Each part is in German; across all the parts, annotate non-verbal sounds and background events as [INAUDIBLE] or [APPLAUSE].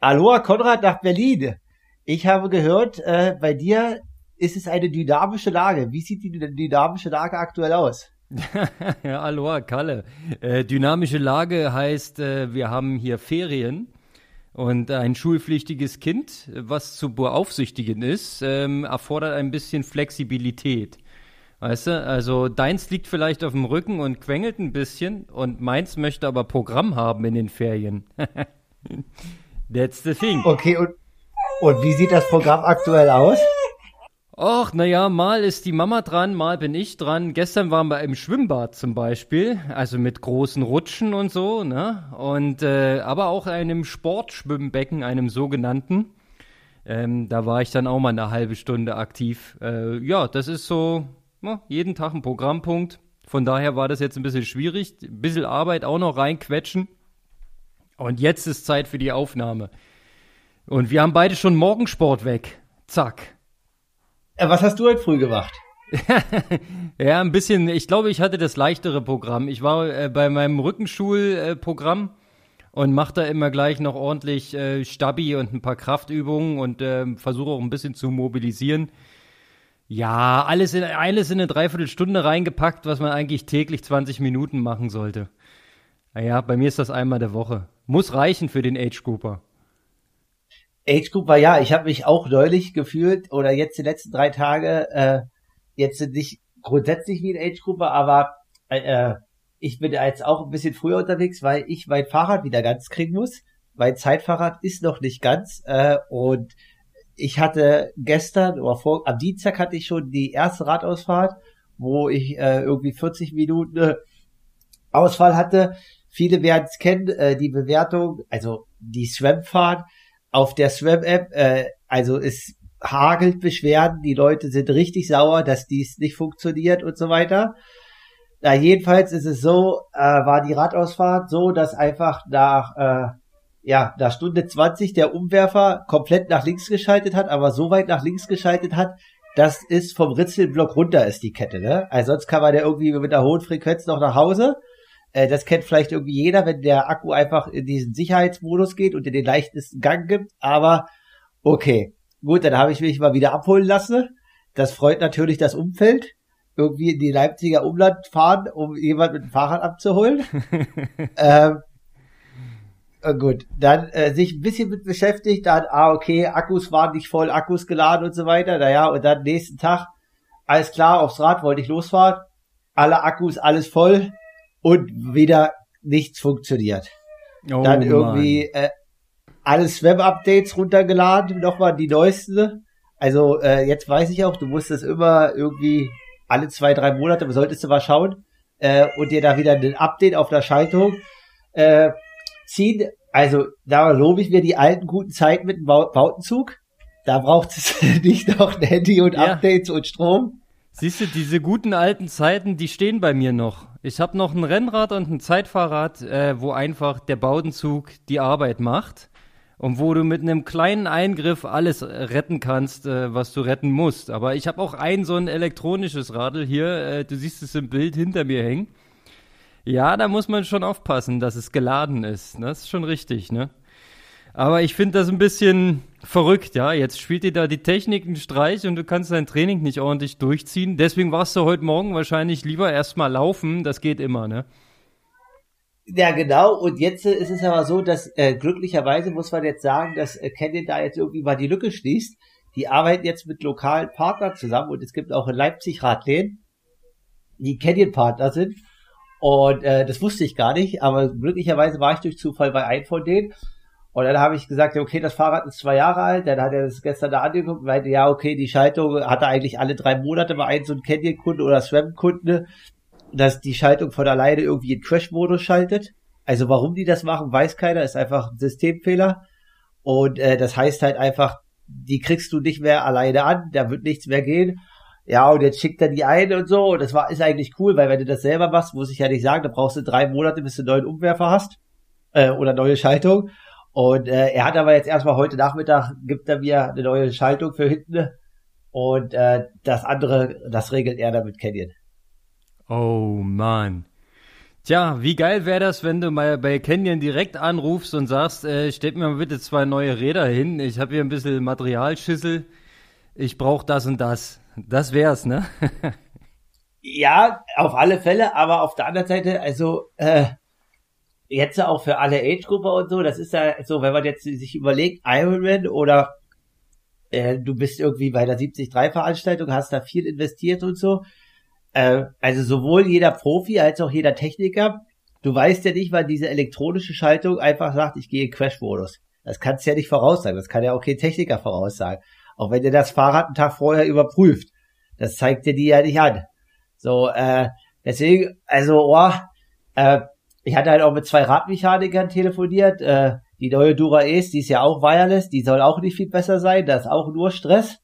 Aloha Konrad nach Berlin. Ich habe gehört, äh, bei dir ist es eine dynamische Lage. Wie sieht die dynamische Lage aktuell aus? [LAUGHS] ja, aloha Kalle. Äh, dynamische Lage heißt, äh, wir haben hier Ferien und ein schulpflichtiges Kind, was zu beaufsichtigen ist, ähm, erfordert ein bisschen Flexibilität. Weißt du, also deins liegt vielleicht auf dem Rücken und quengelt ein bisschen und meins möchte aber Programm haben in den Ferien. [LAUGHS] That's the thing. Okay, und, und wie sieht das Programm aktuell aus? Och, naja, mal ist die Mama dran, mal bin ich dran. Gestern waren wir im Schwimmbad zum Beispiel, also mit großen Rutschen und so, ne? Und äh, aber auch einem Sportschwimmbecken, einem sogenannten. Ähm, da war ich dann auch mal eine halbe Stunde aktiv. Äh, ja, das ist so ja, jeden Tag ein Programmpunkt. Von daher war das jetzt ein bisschen schwierig. Ein bisschen Arbeit auch noch reinquetschen. Und jetzt ist Zeit für die Aufnahme. Und wir haben beide schon Morgensport weg. Zack. Äh, was hast du heute früh gemacht? [LAUGHS] ja, ein bisschen. Ich glaube, ich hatte das leichtere Programm. Ich war äh, bei meinem Rückenschulprogramm äh, und mache da immer gleich noch ordentlich äh, Stabi und ein paar Kraftübungen und äh, versuche auch ein bisschen zu mobilisieren. Ja, alles in, alles in eine Dreiviertelstunde reingepackt, was man eigentlich täglich 20 Minuten machen sollte. Naja, bei mir ist das einmal der Woche. Muss reichen für den Age Grouper. Age Grouper, ja, ich habe mich auch neulich gefühlt oder jetzt die letzten drei Tage, äh, jetzt nicht grundsätzlich wie ein Age Grouper, aber äh, ich bin jetzt auch ein bisschen früher unterwegs, weil ich mein Fahrrad wieder ganz kriegen muss. Mein Zeitfahrrad ist noch nicht ganz äh, und ich hatte gestern oder vor, am Dienstag hatte ich schon die erste Radausfahrt, wo ich äh, irgendwie 40 Minuten äh, Ausfall hatte. Viele werden es kennen, äh, die Bewertung, also die Swam-Fahrt auf der Swam-App, äh, also es hagelt Beschwerden, die Leute sind richtig sauer, dass dies nicht funktioniert und so weiter. Na, jedenfalls ist es so, äh, war die Radausfahrt so, dass einfach nach äh, ja, nach Stunde 20 der Umwerfer komplett nach links geschaltet hat, aber so weit nach links geschaltet hat, dass es vom Ritzelblock runter ist, die Kette, ne? Also sonst kann man der irgendwie mit einer hohen Frequenz noch nach Hause. Äh, das kennt vielleicht irgendwie jeder, wenn der Akku einfach in diesen Sicherheitsmodus geht und in den leichtesten Gang gibt, aber okay. Gut, dann habe ich mich mal wieder abholen lassen. Das freut natürlich das Umfeld. Irgendwie in die Leipziger Umland fahren, um jemand mit dem Fahrrad abzuholen. [LAUGHS] ähm, äh, gut, dann äh, sich ein bisschen mit beschäftigt, dann, ah, okay, Akkus waren nicht voll, Akkus geladen und so weiter, naja, und dann nächsten Tag, alles klar, aufs Rad wollte ich losfahren, alle Akkus, alles voll und wieder nichts funktioniert. Oh, dann irgendwie äh, alle Swam-Updates runtergeladen, nochmal die neuesten. Also äh, jetzt weiß ich auch, du musst das immer irgendwie alle zwei, drei Monate, solltest du mal schauen, äh, und dir da wieder ein Update auf der Schaltung äh, ziehen. Also da lobe ich mir die alten guten Zeiten mit dem Bautenzug. Da braucht es [LAUGHS] nicht noch ein Handy und ja. Updates und Strom. Siehst du, diese guten alten Zeiten, die stehen bei mir noch. Ich habe noch ein Rennrad und ein Zeitfahrrad, äh, wo einfach der Bautenzug die Arbeit macht und wo du mit einem kleinen Eingriff alles retten kannst, äh, was du retten musst. Aber ich habe auch ein so ein elektronisches Radl hier, äh, du siehst es im Bild hinter mir hängen. Ja, da muss man schon aufpassen, dass es geladen ist. Das ist schon richtig, ne? Aber ich finde das ein bisschen verrückt, ja. Jetzt spielt dir da die Technik einen Streich und du kannst dein Training nicht ordentlich durchziehen. Deswegen warst du heute Morgen wahrscheinlich lieber erstmal laufen. Das geht immer, ne? Ja, genau. Und jetzt ist es aber so, dass äh, glücklicherweise muss man jetzt sagen, dass äh, Canyon da jetzt irgendwie mal die Lücke schließt. Die arbeiten jetzt mit lokalen Partnern zusammen und es gibt auch in Leipzig Radläden, die Canyon-Partner sind. Und äh, das wusste ich gar nicht, aber glücklicherweise war ich durch Zufall bei einem von denen. Und dann habe ich gesagt, okay, das Fahrrad ist zwei Jahre alt. Dann hat er das gestern da angeguckt und meinte, ja, okay, die Schaltung hat er eigentlich alle drei Monate bei einem so ein Canyon-Kunde oder Swam-Kunde, dass die Schaltung von alleine irgendwie in Crash-Modus schaltet. Also warum die das machen, weiß keiner, ist einfach ein Systemfehler. Und äh, das heißt halt einfach, die kriegst du nicht mehr alleine an, da wird nichts mehr gehen ja, und jetzt schickt er die ein und so. Und das war, ist eigentlich cool, weil wenn du das selber machst, muss ich ja nicht sagen, da brauchst du drei Monate, bis du einen neuen Umwerfer hast. Äh, oder neue Schaltung. Und äh, er hat aber jetzt erstmal heute Nachmittag, gibt er mir eine neue Schaltung für hinten Und äh, das andere, das regelt er dann mit Canyon. Oh Mann. Tja, wie geil wäre das, wenn du mal bei Canyon direkt anrufst und sagst, äh, stellt mir mal bitte zwei neue Räder hin. Ich habe hier ein bisschen Materialschüssel. Ich brauche das und das. Das wär's, ne? [LAUGHS] ja, auf alle Fälle, aber auf der anderen Seite, also äh, jetzt auch für alle Age-Gruppe und so, das ist ja so, wenn man jetzt sich überlegt, Ironman oder äh, du bist irgendwie bei der 73-Veranstaltung, hast da viel investiert und so. Äh, also sowohl jeder Profi als auch jeder Techniker, du weißt ja nicht, wann diese elektronische Schaltung einfach sagt, ich gehe in Crash-Modus. Das kannst du ja nicht voraussagen, das kann ja auch kein Techniker voraussagen. Auch wenn der das Fahrrad einen Tag vorher überprüft. Das zeigt dir die ja nicht an. So, äh, deswegen, also, oh, äh, ich hatte halt auch mit zwei Radmechanikern telefoniert. Äh, die neue Dura Ace, die ist ja auch wireless, die soll auch nicht viel besser sein. Das ist auch nur Stress,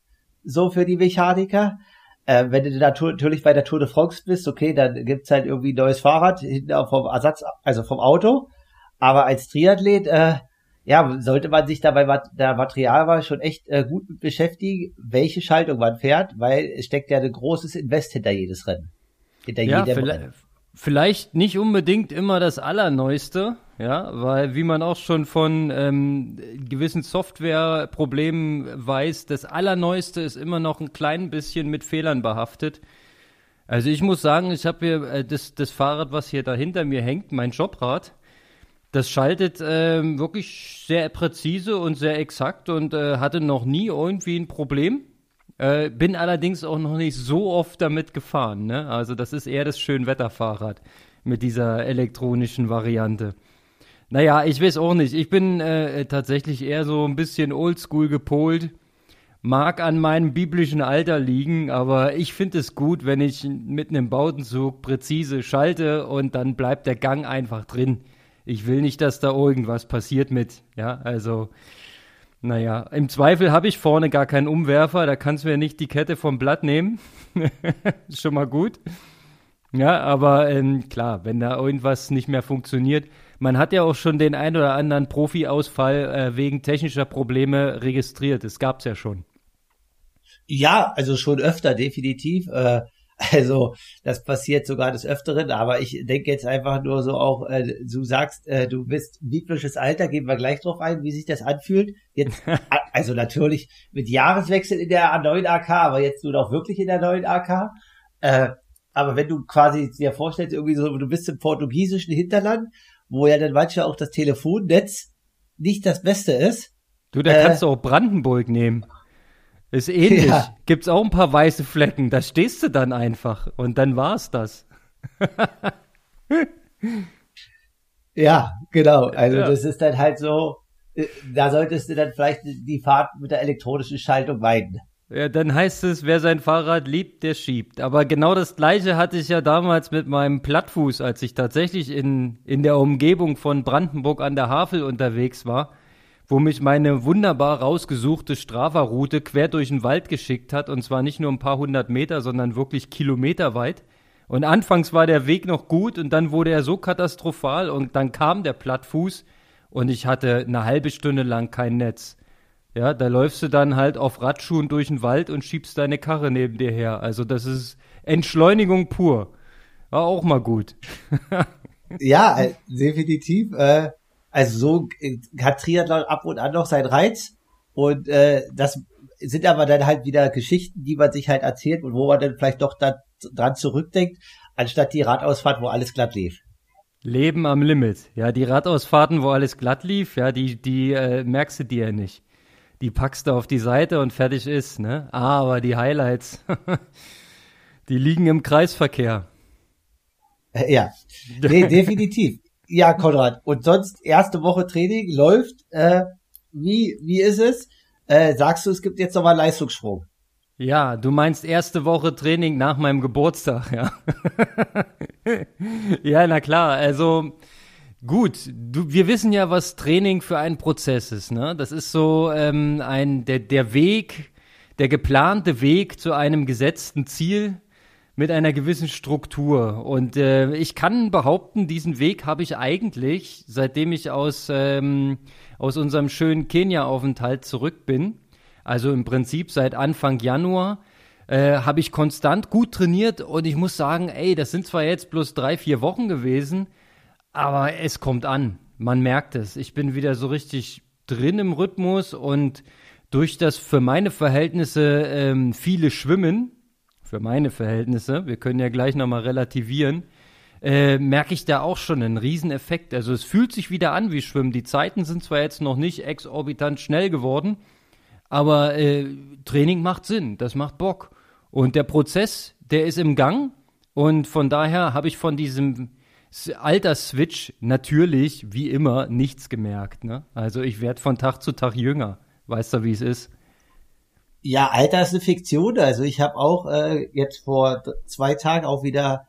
so für die Mechaniker. Äh, wenn du natürlich bei der Tour de France bist, okay, dann gibt's halt irgendwie ein neues Fahrrad hinten vom Ersatz, also vom Auto. Aber als Triathlet, äh, ja, sollte man sich da bei der Materialwahl schon echt äh, gut beschäftigen, welche Schaltung man fährt, weil es steckt ja ein großes Invest hinter jedes Rennen. Hinter ja, jedem Rennen. Vielleicht nicht unbedingt immer das Allerneueste, ja, weil wie man auch schon von ähm, gewissen Softwareproblemen weiß, das Allerneueste ist immer noch ein klein bisschen mit Fehlern behaftet. Also ich muss sagen, ich habe hier äh, das, das Fahrrad, was hier da hinter mir hängt, mein Jobrad, das schaltet ähm, wirklich sehr präzise und sehr exakt und äh, hatte noch nie irgendwie ein Problem. Äh, bin allerdings auch noch nicht so oft damit gefahren. Ne? Also das ist eher das Schönwetterfahrrad mit dieser elektronischen Variante. Naja, ich weiß auch nicht. Ich bin äh, tatsächlich eher so ein bisschen oldschool gepolt. Mag an meinem biblischen Alter liegen, aber ich finde es gut, wenn ich mit einem Bautenzug präzise schalte und dann bleibt der Gang einfach drin. Ich will nicht, dass da irgendwas passiert mit. Ja, also naja, im Zweifel habe ich vorne gar keinen Umwerfer, da kannst du mir nicht die Kette vom Blatt nehmen. [LAUGHS] ist schon mal gut. Ja, aber ähm, klar, wenn da irgendwas nicht mehr funktioniert. Man hat ja auch schon den ein oder anderen Profi-Ausfall äh, wegen technischer Probleme registriert. Das gab's ja schon. Ja, also schon öfter, definitiv. Äh, also das passiert sogar des Öfteren, aber ich denke jetzt einfach nur so auch, äh, du sagst, äh, du bist biblisches Alter, gehen wir gleich drauf ein, wie sich das anfühlt. Jetzt, [LAUGHS] also natürlich mit Jahreswechsel in der neuen AK, aber jetzt nur noch wirklich in der neuen AK. Äh, aber wenn du quasi dir vorstellst, irgendwie so, du bist im portugiesischen Hinterland, wo ja dann manchmal auch das Telefonnetz nicht das Beste ist. Du, da äh, kannst du auch Brandenburg nehmen. Ist ähnlich. Ja. Gibt's auch ein paar weiße Flecken. Da stehst du dann einfach und dann war's das. [LAUGHS] ja, genau. Also ja. das ist dann halt so, äh, da solltest du dann vielleicht die Fahrt mit der elektronischen Schaltung meiden. Ja, dann heißt es, wer sein Fahrrad liebt, der schiebt. Aber genau das gleiche hatte ich ja damals mit meinem Plattfuß, als ich tatsächlich in, in der Umgebung von Brandenburg an der Havel unterwegs war wo mich meine wunderbar rausgesuchte Strava-Route quer durch den Wald geschickt hat und zwar nicht nur ein paar hundert Meter, sondern wirklich kilometerweit. Und anfangs war der Weg noch gut und dann wurde er so katastrophal und dann kam der Plattfuß und ich hatte eine halbe Stunde lang kein Netz. Ja, da läufst du dann halt auf Radschuhen durch den Wald und schiebst deine Karre neben dir her. Also das ist Entschleunigung pur. War auch mal gut. [LAUGHS] ja, äh, definitiv. Äh, also so äh, hat Triathlon ab und an noch seinen Reiz. Und äh, das sind aber dann halt wieder Geschichten, die man sich halt erzählt und wo man dann vielleicht doch da, dran zurückdenkt, anstatt die Radausfahrt, wo alles glatt lief. Leben am Limit. Ja, die Radausfahrten, wo alles glatt lief, ja, die, die äh, merkst du dir ja nicht. Die packst du auf die Seite und fertig ist, ne? Aber die Highlights, [LAUGHS] die liegen im Kreisverkehr. Äh, ja, nee, [LAUGHS] definitiv. Ja, Konrad. Und sonst erste Woche Training läuft. Äh, wie wie ist es? Äh, sagst du, es gibt jetzt nochmal Leistungssprung? Ja, du meinst erste Woche Training nach meinem Geburtstag, ja. [LAUGHS] ja, na klar. Also gut, du, wir wissen ja, was Training für ein Prozess ist. Ne? Das ist so ähm, ein der der Weg, der geplante Weg zu einem gesetzten Ziel mit einer gewissen Struktur. Und äh, ich kann behaupten, diesen Weg habe ich eigentlich, seitdem ich aus, ähm, aus unserem schönen Kenia-Aufenthalt zurück bin, Also im Prinzip seit Anfang Januar äh, habe ich konstant gut trainiert und ich muss sagen, ey, das sind zwar jetzt bloß drei, vier Wochen gewesen, aber es kommt an. Man merkt es. Ich bin wieder so richtig drin im Rhythmus und durch das für meine Verhältnisse ähm, viele Schwimmen, für meine Verhältnisse, wir können ja gleich nochmal relativieren, äh, merke ich da auch schon einen Rieseneffekt. Also es fühlt sich wieder an wie Schwimmen. Die Zeiten sind zwar jetzt noch nicht exorbitant schnell geworden, aber äh, Training macht Sinn, das macht Bock. Und der Prozess, der ist im Gang und von daher habe ich von diesem Altersswitch natürlich, wie immer, nichts gemerkt. Ne? Also ich werde von Tag zu Tag jünger. Weißt du, wie es ist? Ja, Alter ist eine Fiktion. Also ich habe auch äh, jetzt vor zwei Tagen auch wieder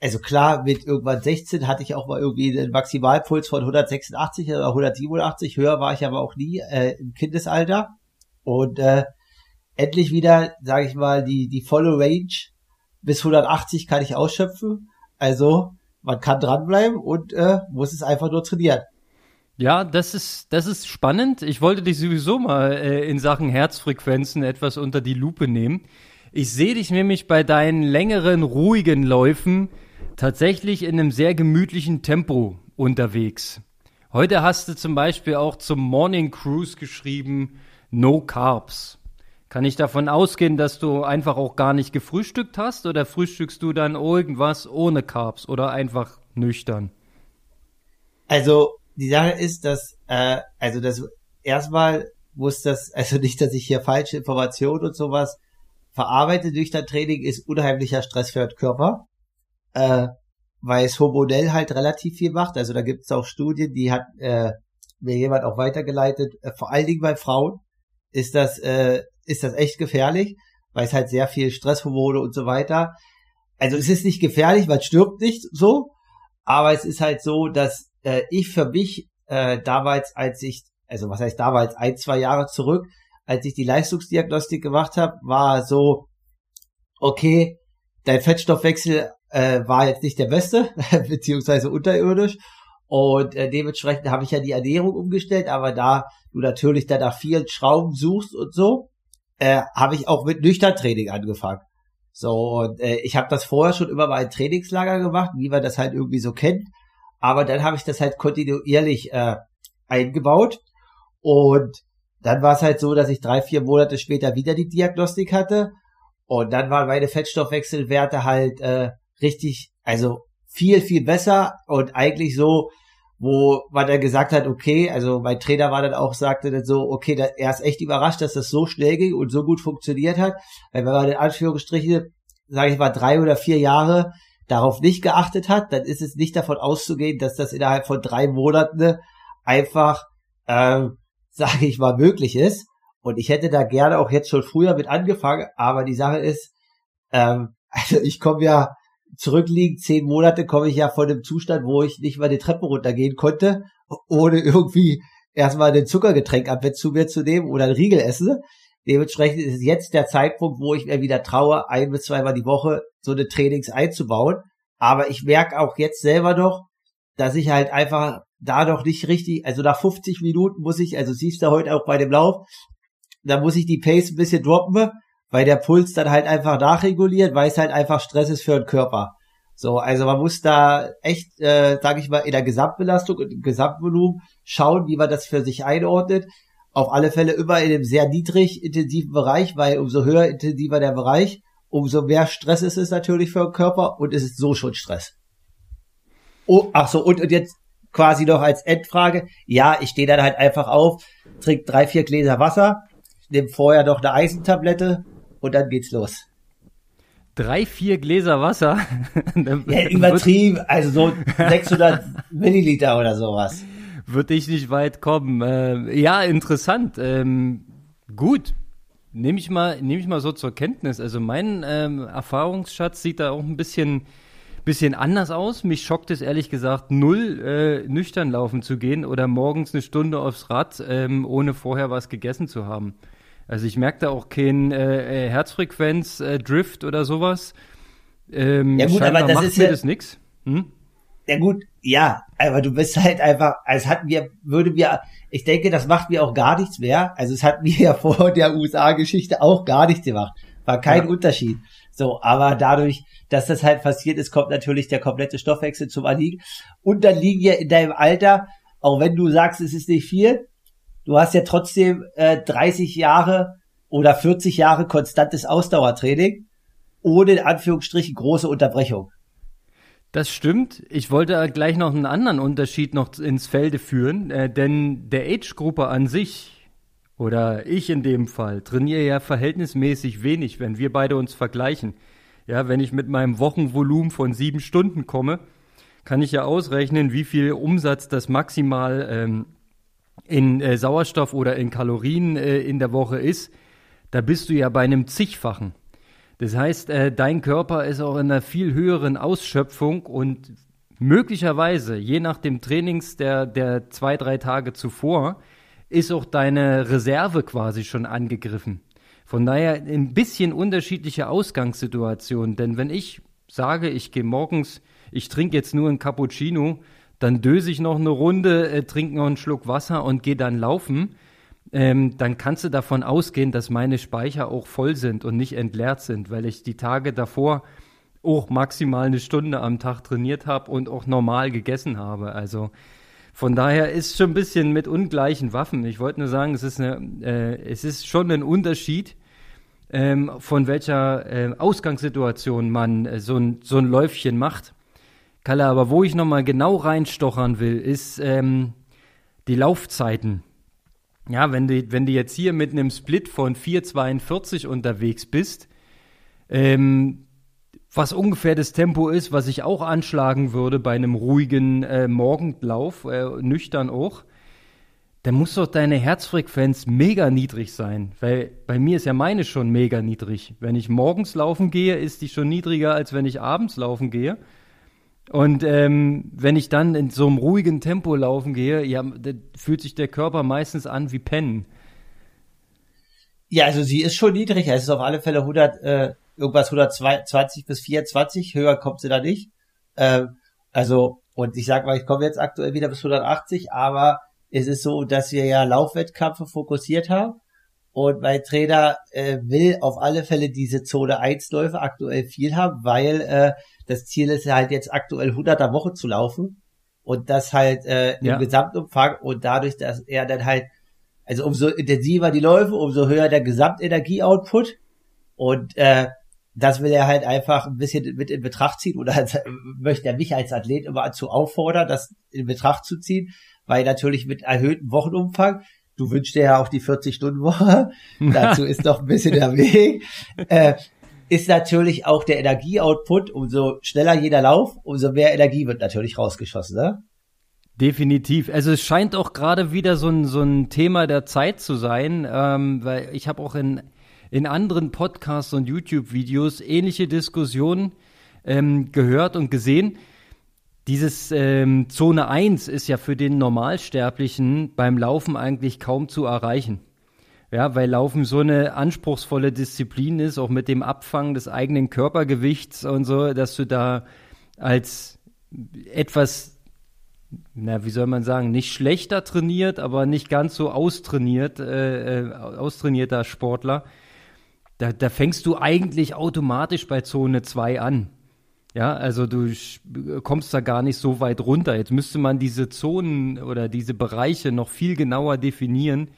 also klar, mit irgendwann 16 hatte ich auch mal irgendwie einen Maximalpuls von 186 oder 187, höher war ich aber auch nie äh, im Kindesalter. Und äh, endlich wieder, sage ich mal, die, die volle Range bis 180 kann ich ausschöpfen. Also man kann dranbleiben und äh, muss es einfach nur trainieren. Ja, das ist, das ist spannend. Ich wollte dich sowieso mal äh, in Sachen Herzfrequenzen etwas unter die Lupe nehmen. Ich sehe dich nämlich bei deinen längeren, ruhigen Läufen tatsächlich in einem sehr gemütlichen Tempo unterwegs. Heute hast du zum Beispiel auch zum Morning Cruise geschrieben, No Carbs. Kann ich davon ausgehen, dass du einfach auch gar nicht gefrühstückt hast oder frühstückst du dann irgendwas ohne Carbs oder einfach nüchtern? Also die Sache ist, dass äh, also das erstmal muss das [LAUGHS] also nicht, dass ich hier falsche Informationen und sowas verarbeite. Nüchtern Training ist unheimlicher Stress für den Körper äh, weil es hormonell halt relativ viel macht. Also da gibt es auch Studien, die hat äh, mir jemand auch weitergeleitet. Äh, vor allen Dingen bei Frauen ist das äh, ist das echt gefährlich, weil es halt sehr viel Stresshormone und so weiter. Also es ist nicht gefährlich, es stirbt nicht so, aber es ist halt so, dass äh, ich für mich äh, damals, als ich, also was heißt damals, ein, zwei Jahre zurück, als ich die Leistungsdiagnostik gemacht habe, war so, okay, dein Fettstoffwechsel äh, war jetzt nicht der beste, [LAUGHS] beziehungsweise unterirdisch. Und äh, dementsprechend habe ich ja die Ernährung umgestellt, aber da du natürlich dann nach vielen Schrauben suchst und so, äh, habe ich auch mit Nüchtern-Training angefangen. So, und äh, ich habe das vorher schon immer mal ein Trainingslager gemacht, wie man das halt irgendwie so kennt. Aber dann habe ich das halt kontinuierlich äh, eingebaut. Und dann war es halt so, dass ich drei, vier Monate später wieder die Diagnostik hatte. Und dann waren meine Fettstoffwechselwerte halt äh, richtig, also viel, viel besser und eigentlich so, wo man dann gesagt hat, okay, also mein Trainer war dann auch, sagte dann so, okay, da, er ist echt überrascht, dass das so schnell ging und so gut funktioniert hat, weil wenn man in Anführungsstrichen, sage ich mal, drei oder vier Jahre darauf nicht geachtet hat, dann ist es nicht davon auszugehen, dass das innerhalb von drei Monaten einfach, ähm, [LAUGHS] sage ich mal, möglich ist. Und ich hätte da gerne auch jetzt schon früher mit angefangen, aber die Sache ist, ähm, [LAUGHS] also ich komme ja zurückliegen, zehn Monate komme ich ja von dem Zustand, wo ich nicht mal die Treppe runtergehen konnte, ohne irgendwie erstmal ein Zuckergetränk ab zu mir zu nehmen oder ein Riegel essen. Dementsprechend ist jetzt der Zeitpunkt, wo ich mir wieder traue, ein bis zweimal die Woche so eine Trainings einzubauen. Aber ich merke auch jetzt selber noch, dass ich halt einfach da noch nicht richtig, also nach 50 Minuten muss ich, also siehst du heute auch bei dem Lauf, da muss ich die Pace ein bisschen droppen, weil der Puls dann halt einfach nachreguliert, weil es halt einfach Stress ist für den Körper. So, also man muss da echt, äh, sage ich mal, in der Gesamtbelastung und im Gesamtvolumen schauen, wie man das für sich einordnet. Auf alle Fälle immer in einem sehr niedrig intensiven Bereich, weil umso höher intensiver der Bereich, umso mehr Stress ist es natürlich für den Körper und es ist so schon Stress. Oh, ach so, und, und jetzt quasi noch als Endfrage. Ja, ich stehe dann halt einfach auf, trinke drei, vier Gläser Wasser, nehme vorher noch eine Eisentablette, und dann geht's los. Drei, vier Gläser Wasser. [LAUGHS] ja, übertrieben, also so 600 Milliliter oder sowas. Würde ich nicht weit kommen. Äh, ja, interessant. Ähm, gut, nehme ich mal, nehme ich mal so zur Kenntnis. Also mein ähm, Erfahrungsschatz sieht da auch ein bisschen, bisschen anders aus. Mich schockt es ehrlich gesagt null, äh, nüchtern laufen zu gehen oder morgens eine Stunde aufs Rad, ähm, ohne vorher was gegessen zu haben. Also ich merke da auch kein äh, äh Herzfrequenz, äh, Drift oder sowas. Ähm, ja gut, aber das ist mir ja, das nix. Hm? Ja gut, ja, aber du bist halt einfach, als hatten wir, würde wir, ich denke, das macht mir auch gar nichts mehr. Also es hat mir ja [LAUGHS] vor der USA-Geschichte auch gar nichts gemacht. War kein ja. Unterschied. So, aber dadurch, dass das halt passiert ist, kommt natürlich der komplette Stoffwechsel zum Anliegen. Und dann liegen ja in deinem Alter, auch wenn du sagst, es ist nicht viel, du hast ja trotzdem äh, 30 Jahre oder 40 Jahre konstantes Ausdauertraining ohne in Anführungsstrichen große Unterbrechung. Das stimmt. Ich wollte gleich noch einen anderen Unterschied noch ins Felde führen, äh, denn der Age-Gruppe an sich oder ich in dem Fall trainiere ja verhältnismäßig wenig, wenn wir beide uns vergleichen. Ja, wenn ich mit meinem Wochenvolumen von sieben Stunden komme, kann ich ja ausrechnen, wie viel Umsatz das maximal ähm, in äh, Sauerstoff oder in Kalorien äh, in der Woche ist. Da bist du ja bei einem zigfachen. Das heißt, äh, dein Körper ist auch in einer viel höheren Ausschöpfung und möglicherweise, je nach dem Trainings der, der zwei, drei Tage zuvor, ist auch deine Reserve quasi schon angegriffen. Von daher ein bisschen unterschiedliche Ausgangssituationen. Denn wenn ich sage, ich gehe morgens, ich trinke jetzt nur ein Cappuccino, dann döse ich noch eine Runde, äh, trinke noch einen Schluck Wasser und gehe dann laufen ähm, dann kannst du davon ausgehen, dass meine Speicher auch voll sind und nicht entleert sind, weil ich die Tage davor auch maximal eine Stunde am Tag trainiert habe und auch normal gegessen habe. Also von daher ist schon ein bisschen mit ungleichen Waffen. Ich wollte nur sagen, es ist, eine, äh, es ist schon ein Unterschied, ähm, von welcher äh, Ausgangssituation man äh, so, ein, so ein Läufchen macht. Kalle, aber wo ich nochmal genau reinstochern will, ist ähm, die Laufzeiten. Ja, wenn du, wenn du jetzt hier mit einem Split von 4,42 unterwegs bist, ähm, was ungefähr das Tempo ist, was ich auch anschlagen würde bei einem ruhigen äh, Morgenlauf, äh, nüchtern auch, dann muss doch deine Herzfrequenz mega niedrig sein. Weil bei mir ist ja meine schon mega niedrig. Wenn ich morgens laufen gehe, ist die schon niedriger, als wenn ich abends laufen gehe. Und ähm, wenn ich dann in so einem ruhigen Tempo laufen gehe, ja, fühlt sich der Körper meistens an wie Pennen. Ja, also sie ist schon niedrig. Es ist auf alle Fälle 100, äh, irgendwas 120 bis 24. Höher kommt sie da nicht. Äh, also, und ich sag mal, ich komme jetzt aktuell wieder bis 180, aber es ist so, dass wir ja Laufwettkämpfe fokussiert haben. Und mein Trainer äh, will auf alle Fälle diese Zone 1 Läufe aktuell viel haben, weil äh, das Ziel ist halt jetzt aktuell 100er Woche zu laufen und das halt äh, im ja. Gesamtumfang und dadurch, dass er dann halt, also umso intensiver die Läufe, umso höher der Gesamtenergieoutput und äh, das will er halt einfach ein bisschen mit in Betracht ziehen oder [LAUGHS] möchte er mich als Athlet immer dazu auffordern, das in Betracht zu ziehen, weil natürlich mit erhöhtem Wochenumfang du wünschst dir ja auch die 40-Stunden-Woche. [LAUGHS] Dazu ist noch ein bisschen der Weg. Äh, ist natürlich auch der Energieoutput, umso schneller jeder Lauf, umso mehr Energie wird natürlich rausgeschossen, ne? Definitiv. Also es scheint auch gerade wieder so ein, so ein Thema der Zeit zu sein, ähm, weil ich habe auch in, in anderen Podcasts und YouTube-Videos ähnliche Diskussionen ähm, gehört und gesehen. Dieses ähm, Zone 1 ist ja für den Normalsterblichen beim Laufen eigentlich kaum zu erreichen. Ja, weil Laufen so eine anspruchsvolle Disziplin ist, auch mit dem Abfangen des eigenen Körpergewichts und so, dass du da als etwas, na, wie soll man sagen, nicht schlechter trainiert, aber nicht ganz so austrainiert, äh, äh austrainierter Sportler, da, da fängst du eigentlich automatisch bei Zone 2 an. Ja, also du kommst da gar nicht so weit runter. Jetzt müsste man diese Zonen oder diese Bereiche noch viel genauer definieren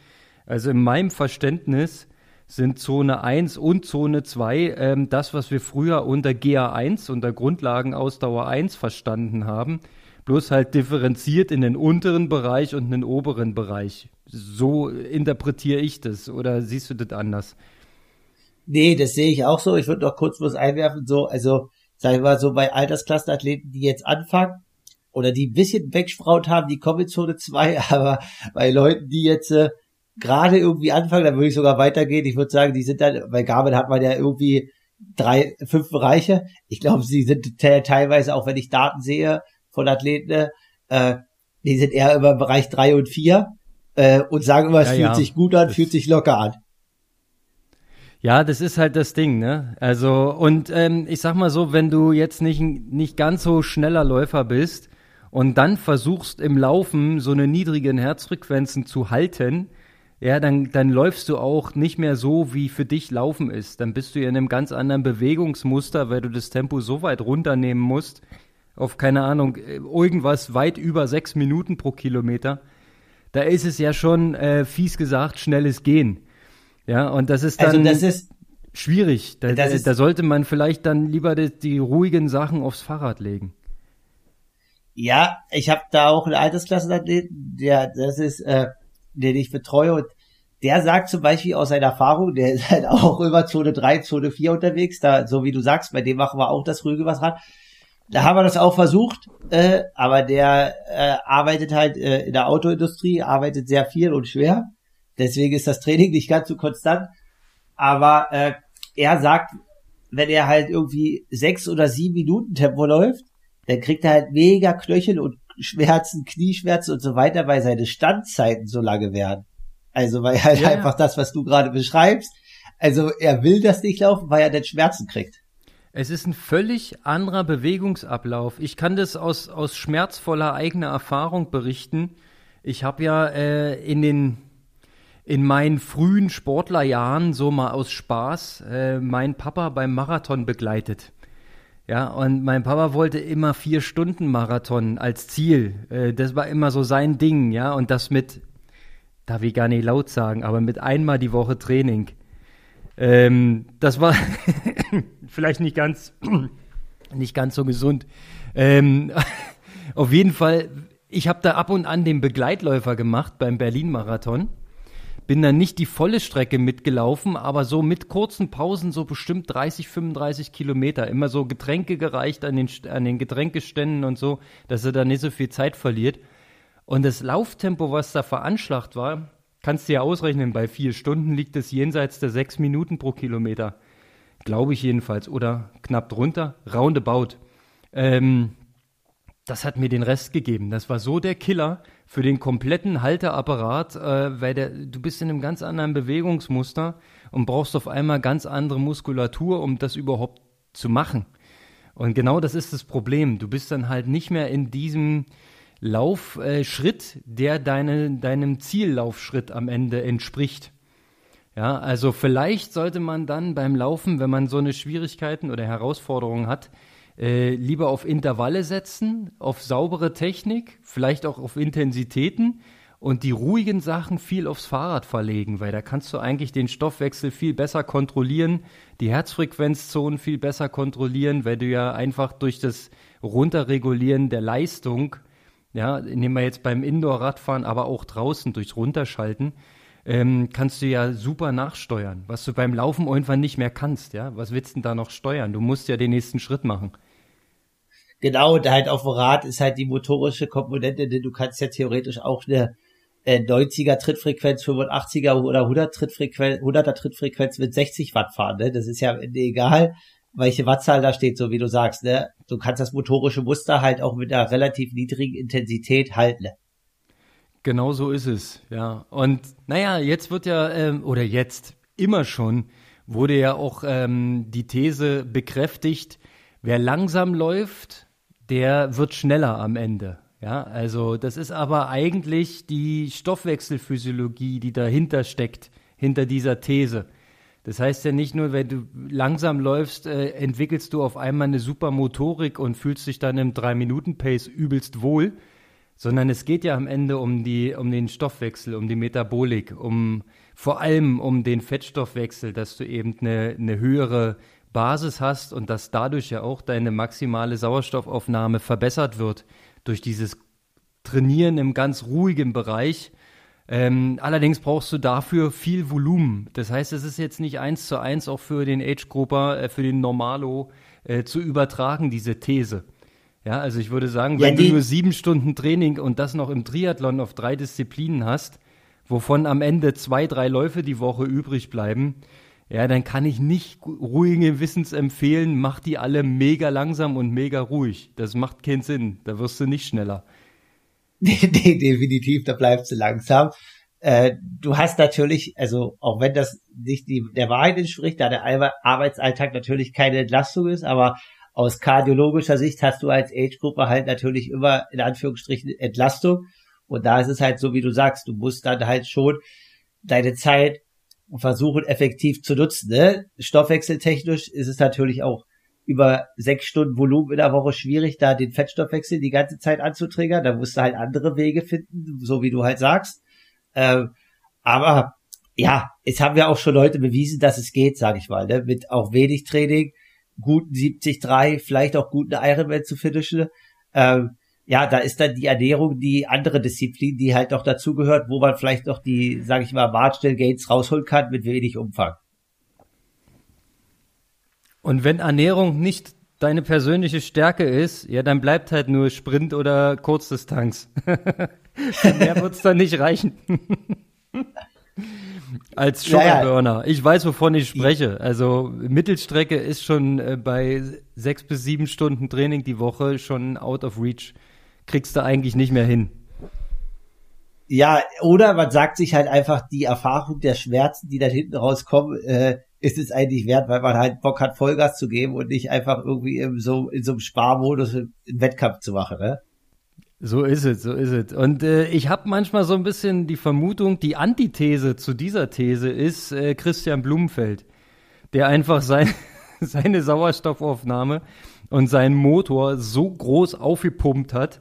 also in meinem Verständnis sind Zone 1 und Zone 2 ähm, das, was wir früher unter GA1, unter Grundlagenausdauer 1 verstanden haben, bloß halt differenziert in den unteren Bereich und den oberen Bereich. So interpretiere ich das oder siehst du das anders? Nee, das sehe ich auch so. Ich würde noch kurz was einwerfen, so, also, sag ich mal, so bei Altersklassenathleten, die jetzt anfangen oder die ein bisschen wegspraut haben, die kommen in Zone 2, [LAUGHS] aber bei Leuten, die jetzt äh, gerade irgendwie anfangen, dann würde ich sogar weitergehen. Ich würde sagen, die sind dann, bei Garmin hat man ja irgendwie drei, fünf Bereiche. Ich glaube, sie sind teilweise, auch wenn ich Daten sehe von Athleten, äh, die sind eher über Bereich drei und vier äh, und sagen immer, es ja, fühlt ja. sich gut an, fühlt sich locker an. Ja, das ist halt das Ding, ne? Also, und ähm, ich sag mal so, wenn du jetzt nicht, nicht ganz so schneller Läufer bist und dann versuchst im Laufen so eine niedrigen Herzfrequenzen zu halten, ja, dann, dann läufst du auch nicht mehr so, wie für dich Laufen ist. Dann bist du ja in einem ganz anderen Bewegungsmuster, weil du das Tempo so weit runternehmen musst, auf keine Ahnung, irgendwas weit über sechs Minuten pro Kilometer. Da ist es ja schon, äh, fies gesagt, schnelles Gehen. Ja, und das ist also dann also das ist, schwierig. Da, das ist, da sollte man vielleicht dann lieber die, die ruhigen Sachen aufs Fahrrad legen. Ja, ich habe da auch eine Altersklasse, der, das ist, äh, den ich betreue und der sagt zum Beispiel aus seiner Erfahrung, der ist halt auch über Zone 3, Zone 4 unterwegs, da, so wie du sagst, bei dem machen wir auch das ruhige was ran. Da haben wir das auch versucht, äh, aber der äh, arbeitet halt äh, in der Autoindustrie, arbeitet sehr viel und schwer. Deswegen ist das Training nicht ganz so konstant. Aber äh, er sagt, wenn er halt irgendwie sechs oder sieben Minuten Tempo läuft, dann kriegt er halt mega Knöchel und Schmerzen, Knieschmerzen und so weiter, weil seine Standzeiten so lange werden. Also weil halt ja, einfach das, was du gerade beschreibst. Also er will das nicht laufen, weil er dann Schmerzen kriegt. Es ist ein völlig anderer Bewegungsablauf. Ich kann das aus, aus schmerzvoller eigener Erfahrung berichten. Ich habe ja äh, in den in meinen frühen Sportlerjahren so mal aus Spaß äh, meinen Papa beim Marathon begleitet. Ja, und mein Papa wollte immer vier Stunden Marathon als Ziel. Äh, das war immer so sein Ding, ja, und das mit, darf ich gar nicht laut sagen, aber mit einmal die Woche Training. Ähm, das war [COUGHS] vielleicht nicht ganz, [COUGHS] nicht ganz so gesund. Ähm, [LAUGHS] auf jeden Fall, ich habe da ab und an den Begleitläufer gemacht beim Berlin-Marathon bin dann nicht die volle Strecke mitgelaufen, aber so mit kurzen Pausen so bestimmt 30, 35 Kilometer. Immer so Getränke gereicht an den, an den Getränkeständen und so, dass er da nicht so viel Zeit verliert. Und das Lauftempo, was da veranschlagt war, kannst du ja ausrechnen, bei vier Stunden liegt es jenseits der sechs Minuten pro Kilometer. Glaube ich jedenfalls. Oder knapp drunter. Roundabout. Ähm, das hat mir den Rest gegeben. Das war so der Killer für den kompletten Halteapparat, äh, weil der, du bist in einem ganz anderen Bewegungsmuster und brauchst auf einmal ganz andere Muskulatur, um das überhaupt zu machen. Und genau das ist das Problem. Du bist dann halt nicht mehr in diesem Laufschritt, äh, der deine, deinem Ziellaufschritt am Ende entspricht. Ja, also vielleicht sollte man dann beim Laufen, wenn man so eine Schwierigkeiten oder Herausforderungen hat, äh, lieber auf Intervalle setzen, auf saubere Technik, vielleicht auch auf Intensitäten und die ruhigen Sachen viel aufs Fahrrad verlegen, weil da kannst du eigentlich den Stoffwechsel viel besser kontrollieren, die Herzfrequenzzonen viel besser kontrollieren, weil du ja einfach durch das Runterregulieren der Leistung, ja, nehmen wir jetzt beim Indoor-Radfahren, aber auch draußen durchs Runterschalten, ähm, kannst du ja super nachsteuern, was du beim Laufen irgendwann nicht mehr kannst, ja. Was willst du denn da noch steuern? Du musst ja den nächsten Schritt machen. Genau, und halt auf dem Rad ist halt die motorische Komponente, denn du kannst ja theoretisch auch eine äh, 90er Trittfrequenz, 85er oder 100 Trittfrequenz, 100er Trittfrequenz mit 60 Watt fahren, ne? Das ist ja egal, welche Wattzahl da steht, so wie du sagst, ne? Du kannst das motorische Muster halt auch mit einer relativ niedrigen Intensität halten. Genau so ist es, ja. Und naja, jetzt wird ja, ähm, oder jetzt immer schon, wurde ja auch ähm, die These bekräftigt, wer langsam läuft, der wird schneller am Ende. Ja, also das ist aber eigentlich die Stoffwechselphysiologie, die dahinter steckt, hinter dieser These. Das heißt ja nicht nur, wenn du langsam läufst, äh, entwickelst du auf einmal eine super Motorik und fühlst dich dann im 3-Minuten-Pace übelst wohl, sondern es geht ja am Ende um die, um den Stoffwechsel, um die Metabolik, um vor allem um den Fettstoffwechsel, dass du eben eine, eine höhere Basis hast und dass dadurch ja auch deine maximale Sauerstoffaufnahme verbessert wird durch dieses Trainieren im ganz ruhigen Bereich. Ähm, allerdings brauchst du dafür viel Volumen. Das heißt, es ist jetzt nicht eins zu eins auch für den Age-Grupper, äh, für den Normalo äh, zu übertragen, diese These. Ja, also ich würde sagen, wenn ja, du nur sieben Stunden Training und das noch im Triathlon auf drei Disziplinen hast, wovon am Ende zwei, drei Läufe die Woche übrig bleiben, ja, dann kann ich nicht ruhige Wissens empfehlen, mach die alle mega langsam und mega ruhig. Das macht keinen Sinn. Da wirst du nicht schneller. [LAUGHS] Nee, definitiv, da bleibst du langsam. Äh, du hast natürlich, also auch wenn das nicht die, der Wahrheit entspricht, da der Arbeitsalltag natürlich keine Entlastung ist, aber aus kardiologischer Sicht hast du als Age-Gruppe halt natürlich immer in Anführungsstrichen Entlastung. Und da ist es halt so, wie du sagst, du musst dann halt schon deine Zeit versuchen effektiv zu nutzen. Ne? Stoffwechseltechnisch ist es natürlich auch über sechs Stunden Volumen in der Woche schwierig, da den Fettstoffwechsel die ganze Zeit anzutriggern. Da musst du halt andere Wege finden, so wie du halt sagst. Ähm, aber ja, es haben ja auch schon Leute bewiesen, dass es geht, sage ich mal, ne? mit auch wenig Training, guten 70-3, vielleicht auch guten Ironman zu finishen. Ähm, ja, da ist dann die Ernährung die andere Disziplin, die halt noch dazugehört, wo man vielleicht noch die, sage ich mal, Marginal Gains rausholen kann mit wenig Umfang. Und wenn Ernährung nicht deine persönliche Stärke ist, ja, dann bleibt halt nur Sprint oder Kurzdistanz. [LAUGHS] mehr wird's dann nicht reichen. [LAUGHS] Als Sugarburner. Ja, ja. Ich weiß, wovon ich spreche. Also Mittelstrecke ist schon äh, bei sechs bis sieben Stunden Training die Woche schon out of reach. Kriegst du eigentlich nicht mehr hin. Ja, oder man sagt sich halt einfach, die Erfahrung der Schmerzen, die dann hinten rauskommen, äh, ist es eigentlich wert, weil man halt Bock hat, Vollgas zu geben und nicht einfach irgendwie in so, in so einem Sparmodus einen Wettkampf zu machen, ne? So ist es, so ist es. Und äh, ich habe manchmal so ein bisschen die Vermutung, die Antithese zu dieser These ist äh, Christian Blumenfeld, der einfach sein, [LAUGHS] seine Sauerstoffaufnahme und seinen Motor so groß aufgepumpt hat,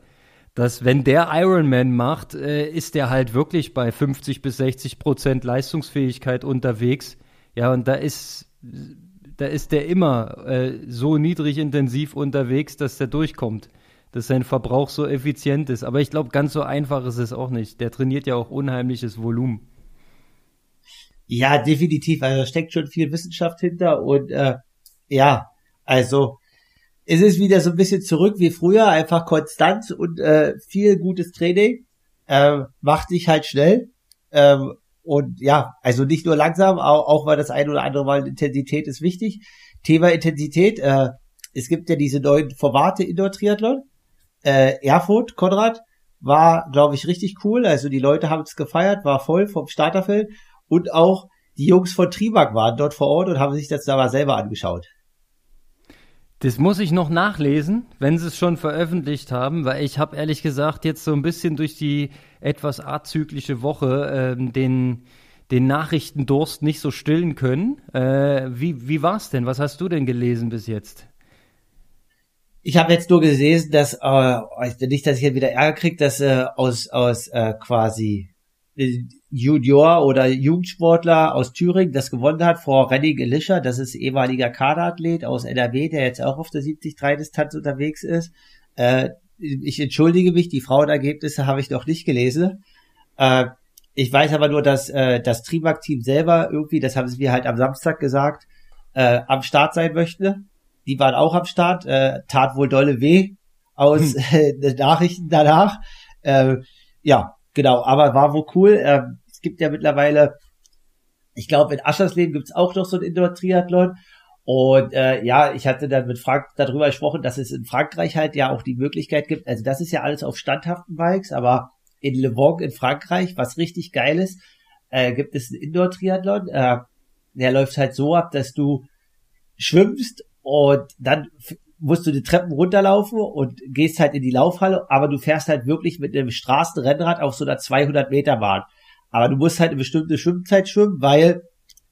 dass wenn der Ironman macht, äh, ist der halt wirklich bei 50 bis 60 Prozent Leistungsfähigkeit unterwegs. Ja, und da ist da ist der immer äh, so niedrig intensiv unterwegs, dass der durchkommt dass sein Verbrauch so effizient ist. Aber ich glaube, ganz so einfach ist es auch nicht. Der trainiert ja auch unheimliches Volumen. Ja, definitiv. Also da steckt schon viel Wissenschaft hinter und äh, ja, also es ist wieder so ein bisschen zurück wie früher, einfach konstant und äh, viel gutes Training. Äh, macht dich halt schnell. Ähm, und ja, also nicht nur langsam, auch, auch weil das ein oder andere Mal Intensität ist wichtig. Thema Intensität, äh, es gibt ja diese neuen Formate Indoor-Triathlon äh, Erfurt, Konrad, war, glaube ich, richtig cool. Also die Leute haben es gefeiert, war voll vom Starterfeld und auch die Jungs von Trimark waren dort vor Ort und haben sich das da mal selber angeschaut. Das muss ich noch nachlesen, wenn sie es schon veröffentlicht haben, weil ich habe ehrlich gesagt jetzt so ein bisschen durch die etwas azyklische Woche ähm, den, den Nachrichtendurst nicht so stillen können. Äh, wie wie war's denn? Was hast du denn gelesen bis jetzt? Ich habe jetzt nur gesehen, dass äh, nicht, dass ich jetzt wieder Ärger kriege, dass äh, aus aus äh, quasi äh, Junior oder Jugendsportler aus Thüringen das gewonnen hat vor Renning Elisha. Das ist ehemaliger Kaderathlet aus NRW, der jetzt auch auf der 70-3-Distanz unterwegs ist. Äh, ich entschuldige mich, die Frauenergebnisse habe ich noch nicht gelesen. Äh, ich weiß aber nur, dass äh, das Trimark-Team selber irgendwie, das haben sie mir halt am Samstag gesagt, äh, am Start sein möchte die waren auch am Start, äh, tat wohl dolle weh aus hm. [LAUGHS] äh, Nachrichten danach. Äh, ja, genau, aber war wohl cool. Äh, es gibt ja mittlerweile, ich glaube, in Aschersleben gibt's auch noch so ein Indoor-Triathlon. Und äh, ja, ich hatte dann mit Frank darüber gesprochen, dass es in Frankreich halt ja auch die Möglichkeit gibt, also das ist ja alles auf standhaften Bikes, aber in Le Mans in Frankreich, was richtig geil ist, äh, gibt es einen Indoor-Triathlon. Äh, der läuft halt so ab, dass du schwimmst und dann musst du die Treppen runterlaufen und gehst halt in die Laufhalle, aber du fährst halt wirklich mit einem Straßenrennrad auf so einer 200 Meter Bahn. Aber du musst halt eine bestimmte Schwimmzeit schwimmen, weil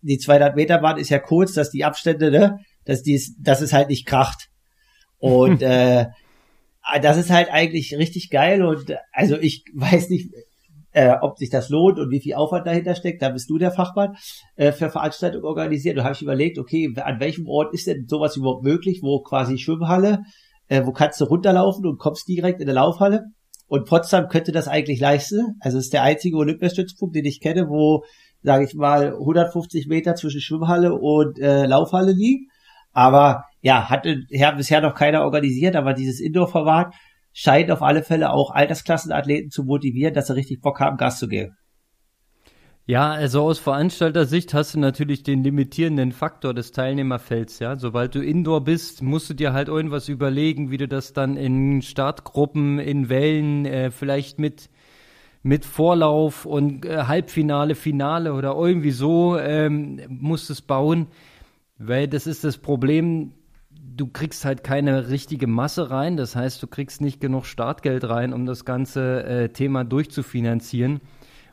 die 200 Meter Bahn ist ja kurz, dass die Abstände, ne, dass die, dass es halt nicht kracht. Und [LAUGHS] äh, das ist halt eigentlich richtig geil und also ich weiß nicht, äh, ob sich das lohnt und wie viel Aufwand dahinter steckt, da bist du der Fachmann äh, für Veranstaltungen organisiert. Da habe ich überlegt, okay, an welchem Ort ist denn sowas überhaupt möglich, wo quasi Schwimmhalle, äh, wo kannst du runterlaufen und kommst direkt in der Laufhalle? Und Potsdam könnte das eigentlich leisten. Also es ist der einzige Olympiastützpunkt, den ich kenne, wo, sage ich mal, 150 Meter zwischen Schwimmhalle und äh, Laufhalle liegen. Aber ja, hat ja, bisher noch keiner organisiert, aber dieses Indoor-Format scheint auf alle Fälle auch Altersklassenathleten zu motivieren, dass sie richtig Bock haben, Gas zu geben. Ja, also aus Veranstalter-Sicht hast du natürlich den limitierenden Faktor des Teilnehmerfelds, ja. Sobald du Indoor bist, musst du dir halt irgendwas überlegen, wie du das dann in Startgruppen, in Wellen, äh, vielleicht mit, mit Vorlauf und äh, Halbfinale, Finale oder irgendwie so ähm, musst es bauen. Weil das ist das Problem, du kriegst halt keine richtige Masse rein. Das heißt, du kriegst nicht genug Startgeld rein, um das ganze äh, Thema durchzufinanzieren.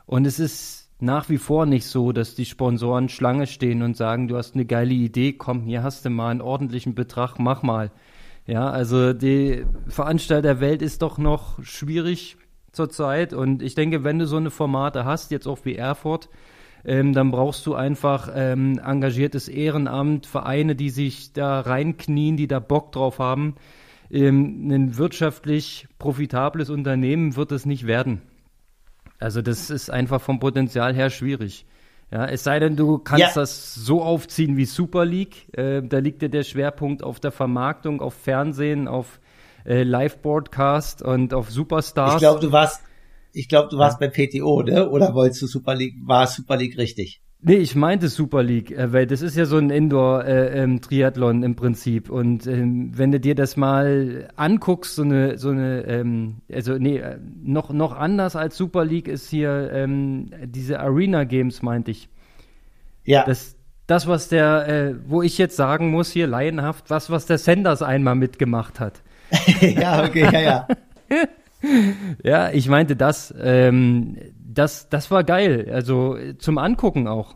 Und es ist nach wie vor nicht so, dass die Sponsoren Schlange stehen und sagen, du hast eine geile Idee, komm, hier hast du mal einen ordentlichen Betrag, mach mal. Ja, also die Veranstalterwelt ist doch noch schwierig zurzeit und ich denke, wenn du so eine Formate hast, jetzt auch wie Erfurt, ähm, dann brauchst du einfach ähm, engagiertes Ehrenamt, Vereine, die sich da reinknien, die da Bock drauf haben. Ähm, ein wirtschaftlich profitables Unternehmen wird es nicht werden. Also das ist einfach vom Potenzial her schwierig. Ja, es sei denn, du kannst ja. das so aufziehen wie Super League. Äh, da liegt ja der Schwerpunkt auf der Vermarktung, auf Fernsehen, auf äh, Live-Broadcast und auf Superstars. Ich glaube, du warst, ich glaube, du warst ja. bei PTO, ne? Oder wolltest du Super League, war Super League richtig? Nee, ich meinte Super League, äh, weil das ist ja so ein Indoor-Triathlon äh, ähm, im Prinzip. Und ähm, wenn du dir das mal anguckst, so eine, so eine, ähm, also nee, äh, noch, noch anders als Super League ist hier diese Arena Games, meinte ich. Ja. Das, das, was der, äh, wo ich jetzt sagen muss, hier laienhaft, was, was der Sanders einmal mitgemacht hat. [LAUGHS] ja, okay, ja, ja. [LAUGHS] [LAUGHS] ja, ich meinte das. Ähm, das, das war geil. Also zum Angucken auch.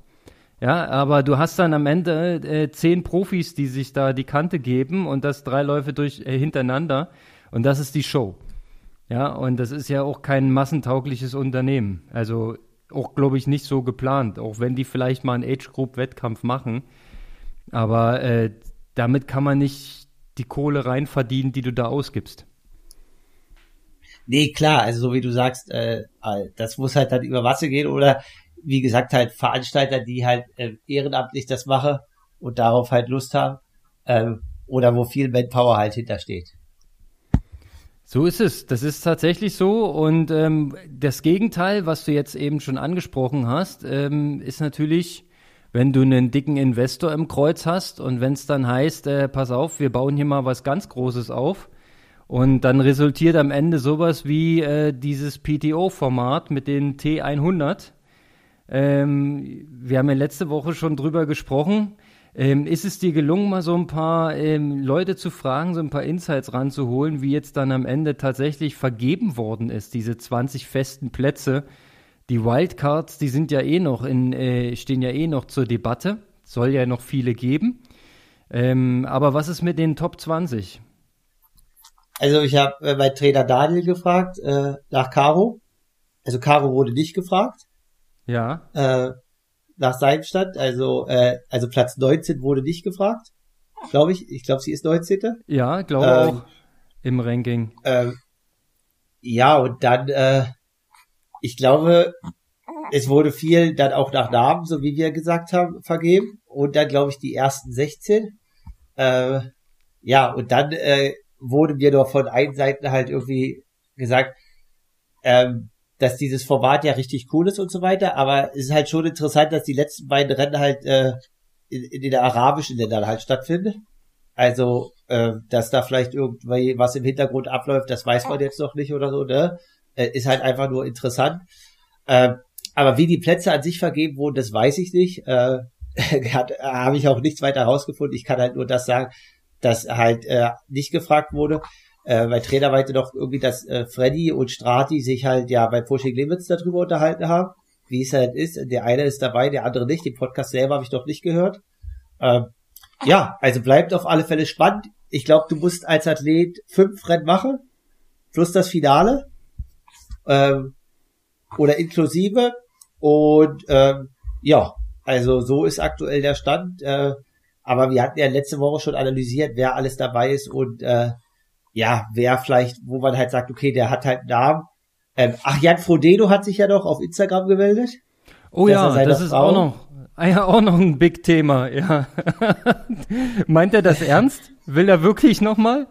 Ja, aber du hast dann am Ende äh, zehn Profis, die sich da die Kante geben und das drei Läufe durch äh, hintereinander und das ist die Show. Ja, und das ist ja auch kein massentaugliches Unternehmen. Also auch, glaube ich, nicht so geplant, auch wenn die vielleicht mal einen Age-Group-Wettkampf machen. Aber äh, damit kann man nicht die Kohle rein verdienen, die du da ausgibst. Nee, klar, also so wie du sagst, äh, das muss halt dann über Wasser gehen oder wie gesagt halt Veranstalter, die halt äh, ehrenamtlich das machen und darauf halt Lust haben äh, oder wo viel Manpower halt hintersteht. So ist es. Das ist tatsächlich so. Und ähm, das Gegenteil, was du jetzt eben schon angesprochen hast, ähm, ist natürlich, wenn du einen dicken Investor im Kreuz hast und wenn es dann heißt, äh, pass auf, wir bauen hier mal was ganz Großes auf, und dann resultiert am Ende sowas wie äh, dieses PTO-Format mit den T100. Ähm, wir haben ja letzte Woche schon drüber gesprochen. Ähm, ist es dir gelungen, mal so ein paar ähm, Leute zu fragen, so ein paar Insights ranzuholen, wie jetzt dann am Ende tatsächlich vergeben worden ist, diese 20 festen Plätze? Die Wildcards, die sind ja eh noch in, äh, stehen ja eh noch zur Debatte. Soll ja noch viele geben. Ähm, aber was ist mit den Top 20? Also ich habe äh, bei Trainer Daniel gefragt äh, nach Caro. Also Caro wurde nicht gefragt. Ja. Äh, nach seinem Stand. Also äh, also Platz 19 wurde nicht gefragt. Glaube ich. Ich glaube, sie ist 19. Ja, glaube ähm, auch im Ranking. Ähm, ja, und dann, äh, ich glaube, es wurde viel dann auch nach Namen, so wie wir gesagt haben, vergeben. Und dann, glaube ich, die ersten 16. Äh, ja, und dann äh, wurde mir doch von einen Seiten halt irgendwie gesagt, ähm, dass dieses Format ja richtig cool ist und so weiter, aber es ist halt schon interessant, dass die letzten beiden Rennen halt äh, in, in den arabischen Ländern halt stattfinden. Also, äh, dass da vielleicht irgendwie was im Hintergrund abläuft, das weiß man jetzt noch nicht oder so, ne? Äh, ist halt einfach nur interessant. Äh, aber wie die Plätze an sich vergeben wurden, das weiß ich nicht. Äh, [LAUGHS] habe ich auch nichts weiter herausgefunden. Ich kann halt nur das sagen, dass halt äh, nicht gefragt wurde. Äh, bei Trainer weiter doch irgendwie, dass äh, Freddy und Strati sich halt ja bei Pushing Limits darüber unterhalten haben, wie es halt ist. Der eine ist dabei, der andere nicht. Den Podcast selber habe ich doch nicht gehört. Ähm, ja, also bleibt auf alle Fälle spannend. Ich glaube, du musst als Athlet fünf Rennen machen, plus das Finale. Ähm, oder inklusive. Und ähm, ja, also so ist aktuell der Stand. Äh, aber wir hatten ja letzte Woche schon analysiert, wer alles dabei ist und äh, ja, wer vielleicht, wo man halt sagt, okay, der hat halt einen Namen. Ähm, ach, Jan Frodeno hat sich ja noch auf Instagram gemeldet. Oh ja, das ist Frau. auch noch, ah ja, auch noch ein Big Thema, ja. [LAUGHS] Meint er das ernst? Will er wirklich nochmal?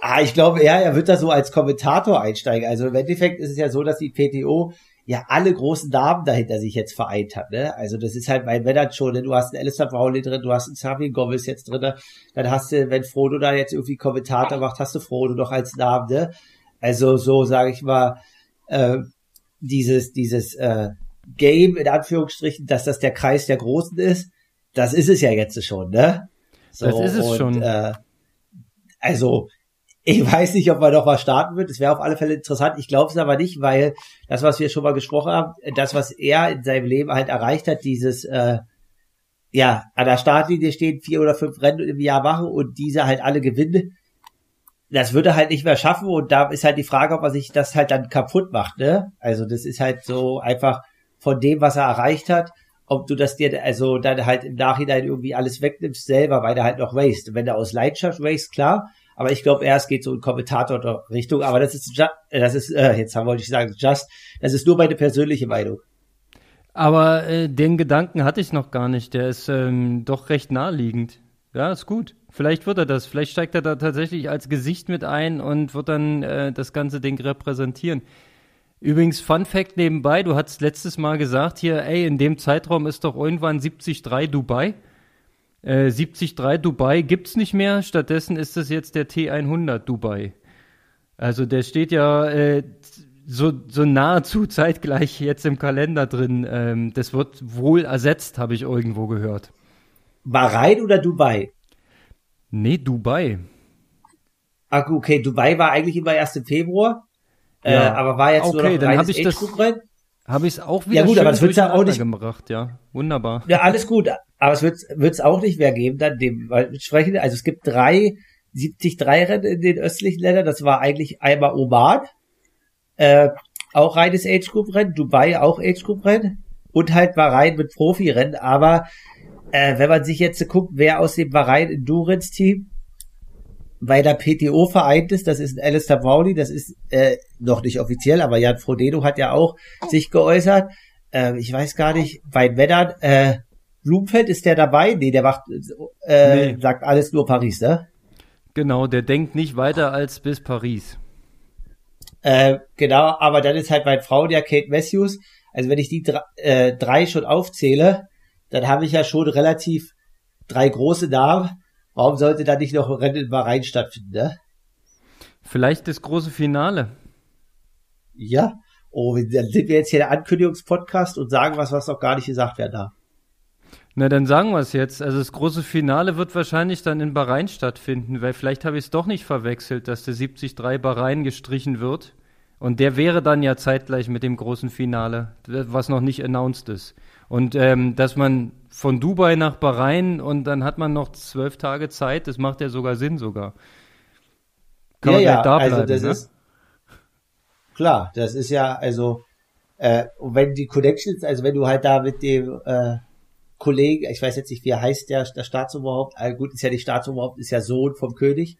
Ah, ich glaube, ja, er wird da so als Kommentator einsteigen. Also im Endeffekt ist es ja so, dass die PTO ja alle großen Namen dahinter sich jetzt vereint hat. Ne? Also das ist halt mein Männer schon. Ne? Du hast einen Alistair Brownlee drin, du hast einen Savin Gomez jetzt drin. Ne? Dann hast du, wenn Frodo da jetzt irgendwie Kommentator macht, hast du Frodo noch als Namen. Ne? Also so sage ich mal, äh, dieses dieses äh, Game in Anführungsstrichen, dass das der Kreis der Großen ist, das ist es ja jetzt schon. Ne? So, das ist es und, schon. Äh, also, ich weiß nicht, ob man noch was starten wird. Es wäre auf alle Fälle interessant. Ich glaube es aber nicht, weil das, was wir schon mal gesprochen haben, das, was er in seinem Leben halt erreicht hat, dieses, äh, ja, an der Startlinie stehen, vier oder fünf Rennen im Jahr machen und diese halt alle gewinnen, das würde er halt nicht mehr schaffen und da ist halt die Frage, ob er sich das halt dann kaputt macht, ne? Also das ist halt so einfach von dem, was er erreicht hat, ob du das dir also dann halt im Nachhinein irgendwie alles wegnimmst selber, weil er halt noch raced. wenn er aus Leidenschaft raced, klar, aber ich glaube, erst geht so ein Kommentator Richtung, aber das ist das ist äh, jetzt wollte ich sagen, just, das ist nur meine persönliche Meinung. Aber äh, den Gedanken hatte ich noch gar nicht. Der ist ähm, doch recht naheliegend. Ja, ist gut. Vielleicht wird er das. Vielleicht steigt er da tatsächlich als Gesicht mit ein und wird dann äh, das ganze Ding repräsentieren. Übrigens, Fun Fact nebenbei, du hattest letztes Mal gesagt hier, ey, in dem Zeitraum ist doch irgendwann 73 Dubai. Äh, 73 Dubai gibt's nicht mehr, stattdessen ist es jetzt der T100 Dubai. Also der steht ja äh, so, so nahezu zeitgleich jetzt im Kalender drin. Ähm, das wird wohl ersetzt, habe ich irgendwo gehört. Bahrain oder Dubai? Nee, Dubai. Ach, okay, Dubai war eigentlich immer erst im Februar. Äh, ja. Äh, aber war jetzt okay, nur noch dann habe ich das habe ich es auch wieder ja, gut, aber das wird's ja auch nicht gemacht, ja. Wunderbar. Ja, alles gut, aber es wird es auch nicht mehr geben, dann dem weil sprechen, also es gibt drei 73 Rennen in den östlichen Ländern, das war eigentlich einmal Oman, äh, auch reines Age Group Rennen, Dubai auch Age Group Rennen und halt Bahrain mit Profi Rennen, aber äh, wenn man sich jetzt guckt, wer aus dem Bahrain Endurance Team bei der PTO vereint ist, das ist ein Alistair Brownlee, das ist äh, noch nicht offiziell, aber Jan Frodeno hat ja auch sich geäußert. Äh, ich weiß gar nicht, bei Männern, äh, Blumfeld ist der dabei? Nee, der macht, äh, nee. sagt alles nur Paris, ne? Genau, der denkt nicht weiter als bis Paris. Äh, genau, aber dann ist halt meine Frau, der Kate Matthews. Also wenn ich die drei, äh, drei schon aufzähle, dann habe ich ja schon relativ drei große Namen Warum sollte da nicht noch ein Rennen in Bahrain stattfinden, ne? Vielleicht das große Finale. Ja. Oh, dann sind wir jetzt hier der Ankündigungspodcast und sagen was, was noch gar nicht gesagt werden darf. Na, dann sagen wir es jetzt. Also das große Finale wird wahrscheinlich dann in Bahrain stattfinden, weil vielleicht habe ich es doch nicht verwechselt, dass der 73 Bahrain gestrichen wird. Und der wäre dann ja zeitgleich mit dem großen Finale, was noch nicht announced ist. Und ähm, dass man von Dubai nach Bahrain und dann hat man noch zwölf Tage Zeit, das macht ja sogar Sinn sogar. Kann ja, ja, da also bleiben, das ne? ist klar, das ist ja, also äh, wenn die Connections, also wenn du halt da mit dem äh, Kollegen, ich weiß jetzt nicht, wie heißt, der, der Staatsoberhaupt, äh, gut, ist ja nicht Staatsoberhaupt, ist ja Sohn vom König,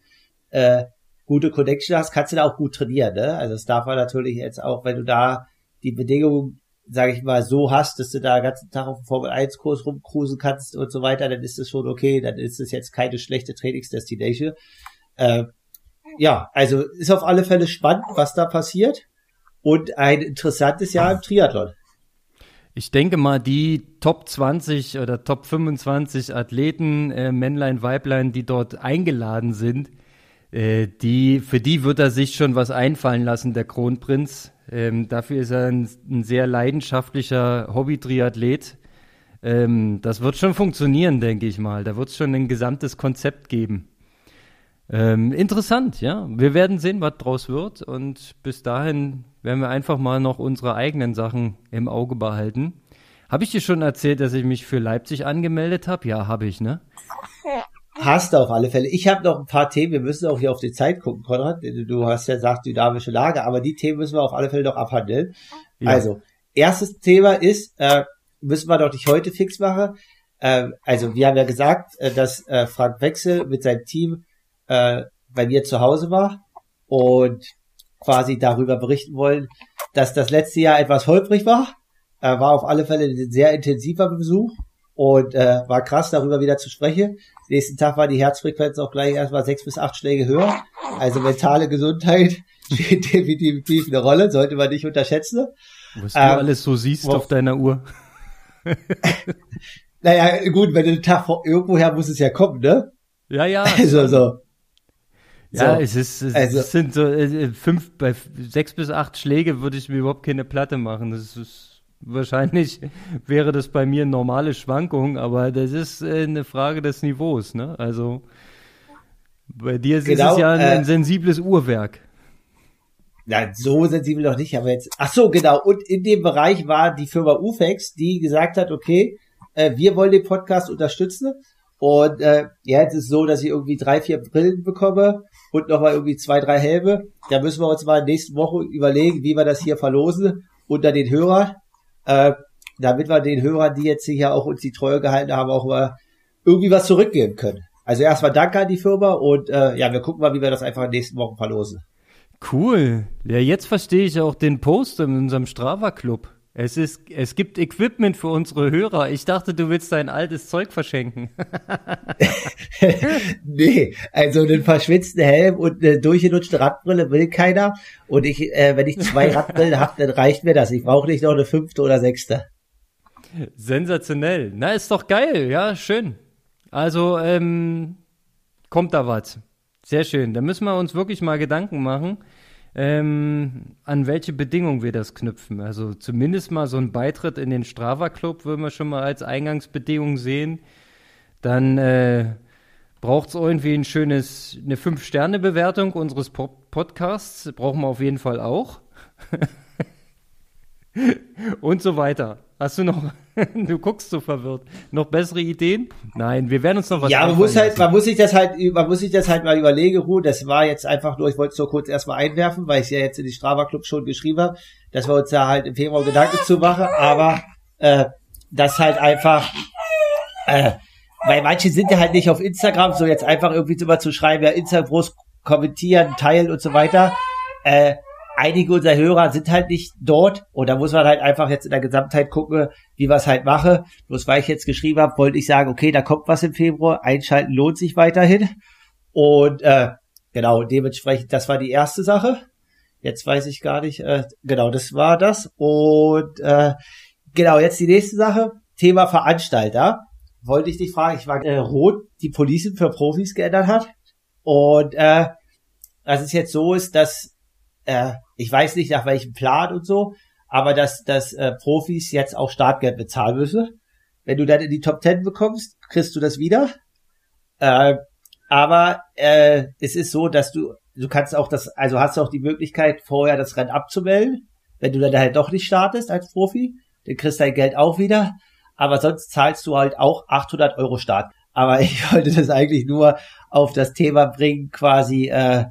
äh, gute Connection hast, kannst du da auch gut trainieren, ne? Also das darf man natürlich jetzt auch, wenn du da die Bedingungen sage ich mal, so hast, dass du da den ganzen Tag auf dem Formel-1-Kurs rumcruisen kannst und so weiter, dann ist es schon okay, dann ist es jetzt keine schlechte Trainingsdestination. Äh, ja, also ist auf alle Fälle spannend, was da passiert und ein interessantes Jahr im Triathlon. Ich denke mal, die Top 20 oder Top 25 Athleten, äh, Männlein, Weiblein, die dort eingeladen sind, äh, die, für die wird er sich schon was einfallen lassen, der Kronprinz. Ähm, dafür ist er ein, ein sehr leidenschaftlicher Hobby-Triathlet. Ähm, das wird schon funktionieren, denke ich mal. Da wird es schon ein gesamtes Konzept geben. Ähm, interessant, ja. Wir werden sehen, was draus wird. Und bis dahin werden wir einfach mal noch unsere eigenen Sachen im Auge behalten. Habe ich dir schon erzählt, dass ich mich für Leipzig angemeldet habe? Ja, habe ich, ne? Hast du auf alle Fälle. Ich habe noch ein paar Themen. Wir müssen auch hier auf die Zeit gucken, Konrad. Du hast ja gesagt, dynamische Lage, aber die Themen müssen wir auf alle Fälle noch abhandeln. Ja. Also, erstes Thema ist, äh, müssen wir doch nicht heute fix machen. Äh, also, wir haben ja gesagt, äh, dass äh, Frank Wechsel mit seinem Team äh, bei mir zu Hause war und quasi darüber berichten wollen, dass das letzte Jahr etwas holprig war. Äh, war auf alle Fälle ein sehr intensiver Besuch und äh, war krass, darüber wieder zu sprechen. Nächsten Tag war die Herzfrequenz auch gleich erstmal sechs bis acht Schläge höher. Also mentale Gesundheit [LAUGHS] spielt definitiv eine Rolle, sollte man nicht unterschätzen. Was ähm, du alles so siehst wo, auf deiner Uhr. [LAUGHS] naja, gut, wenn du den Tag irgendwoher muss es ja kommen, ne? Ja, ja. Also so. Ja, so. es ist, es, also, sind so äh, fünf, bei sechs bis acht Schläge würde ich mir überhaupt keine Platte machen. Das ist Wahrscheinlich [LAUGHS] wäre das bei mir normale Schwankung, aber das ist äh, eine Frage des Niveaus, ne? Also bei dir ist genau, es ja ein, äh, ein sensibles Uhrwerk. Ja, so sensibel noch nicht, aber jetzt. Ach so, genau. Und in dem Bereich war die Firma Ufex, die gesagt hat, okay, äh, wir wollen den Podcast unterstützen. Und äh, ja, jetzt ist es so, dass ich irgendwie drei, vier Brillen bekomme und nochmal irgendwie zwei, drei Helme. Da müssen wir uns mal nächste Woche überlegen, wie wir das hier verlosen unter den Hörern. Äh, damit wir den Hörern, die jetzt hier auch uns die Treue gehalten haben, auch mal irgendwie was zurückgeben können. Also erstmal danke an die Firma und äh, ja, wir gucken mal, wie wir das einfach in den verlosen. Cool. Ja, jetzt verstehe ich auch den Post in unserem Strava Club. Es ist, es gibt Equipment für unsere Hörer. Ich dachte, du willst dein altes Zeug verschenken. [LAUGHS] nee, also einen verschwitzten Helm und eine durchgenutzte Radbrille will keiner. Und ich, äh, wenn ich zwei [LAUGHS] Radbrillen habe, dann reicht mir das. Ich brauche nicht noch eine fünfte oder sechste. Sensationell. Na, ist doch geil. Ja, schön. Also, ähm, kommt da was. Sehr schön. Da müssen wir uns wirklich mal Gedanken machen ähm, an welche Bedingungen wir das knüpfen. Also zumindest mal so ein Beitritt in den Strava Club würden wir schon mal als Eingangsbedingung sehen. Dann äh, braucht es irgendwie ein schönes, eine Fünf-Sterne-Bewertung unseres Pop Podcasts. Brauchen wir auf jeden Fall auch. [LAUGHS] Und so weiter. Hast du noch, [LAUGHS] du guckst so verwirrt, noch bessere Ideen? Nein, wir werden uns noch was Ja, man muss halt, man muss sich das halt, man muss sich das halt mal überlegen, Ruhe. Das war jetzt einfach nur, ich wollte es nur kurz erstmal einwerfen, weil ich ja jetzt in die Strava Club schon geschrieben habe, dass wir uns da halt im Februar Gedanken zu machen, aber, äh, das halt einfach, äh, weil manche sind ja halt nicht auf Instagram, so jetzt einfach irgendwie immer zu schreiben, ja, Instagram groß kommentieren, teilen und so weiter, äh, einige unserer Hörer sind halt nicht dort und da muss man halt einfach jetzt in der Gesamtheit gucken, wie es halt mache. Bloß weil ich jetzt geschrieben habe, wollte ich sagen, okay, da kommt was im Februar, einschalten lohnt sich weiterhin. Und äh, genau, dementsprechend, das war die erste Sache. Jetzt weiß ich gar nicht, äh, genau, das war das. Und äh, genau, jetzt die nächste Sache, Thema Veranstalter. Wollte ich dich fragen, ich war äh, rot, die Policing für Profis geändert hat. Und äh, dass es jetzt so ist, dass äh, ich weiß nicht nach welchem Plan und so, aber dass, dass äh, Profis jetzt auch Startgeld bezahlen müssen. Wenn du dann in die Top Ten bekommst, kriegst du das wieder. Äh, aber äh, es ist so, dass du, du kannst auch das, also hast du auch die Möglichkeit, vorher das Rennen abzumelden. Wenn du dann halt doch nicht startest als Profi, dann kriegst du dein Geld auch wieder. Aber sonst zahlst du halt auch 800 Euro Start. Aber [LAUGHS] ich wollte das eigentlich nur auf das Thema bringen, quasi, äh,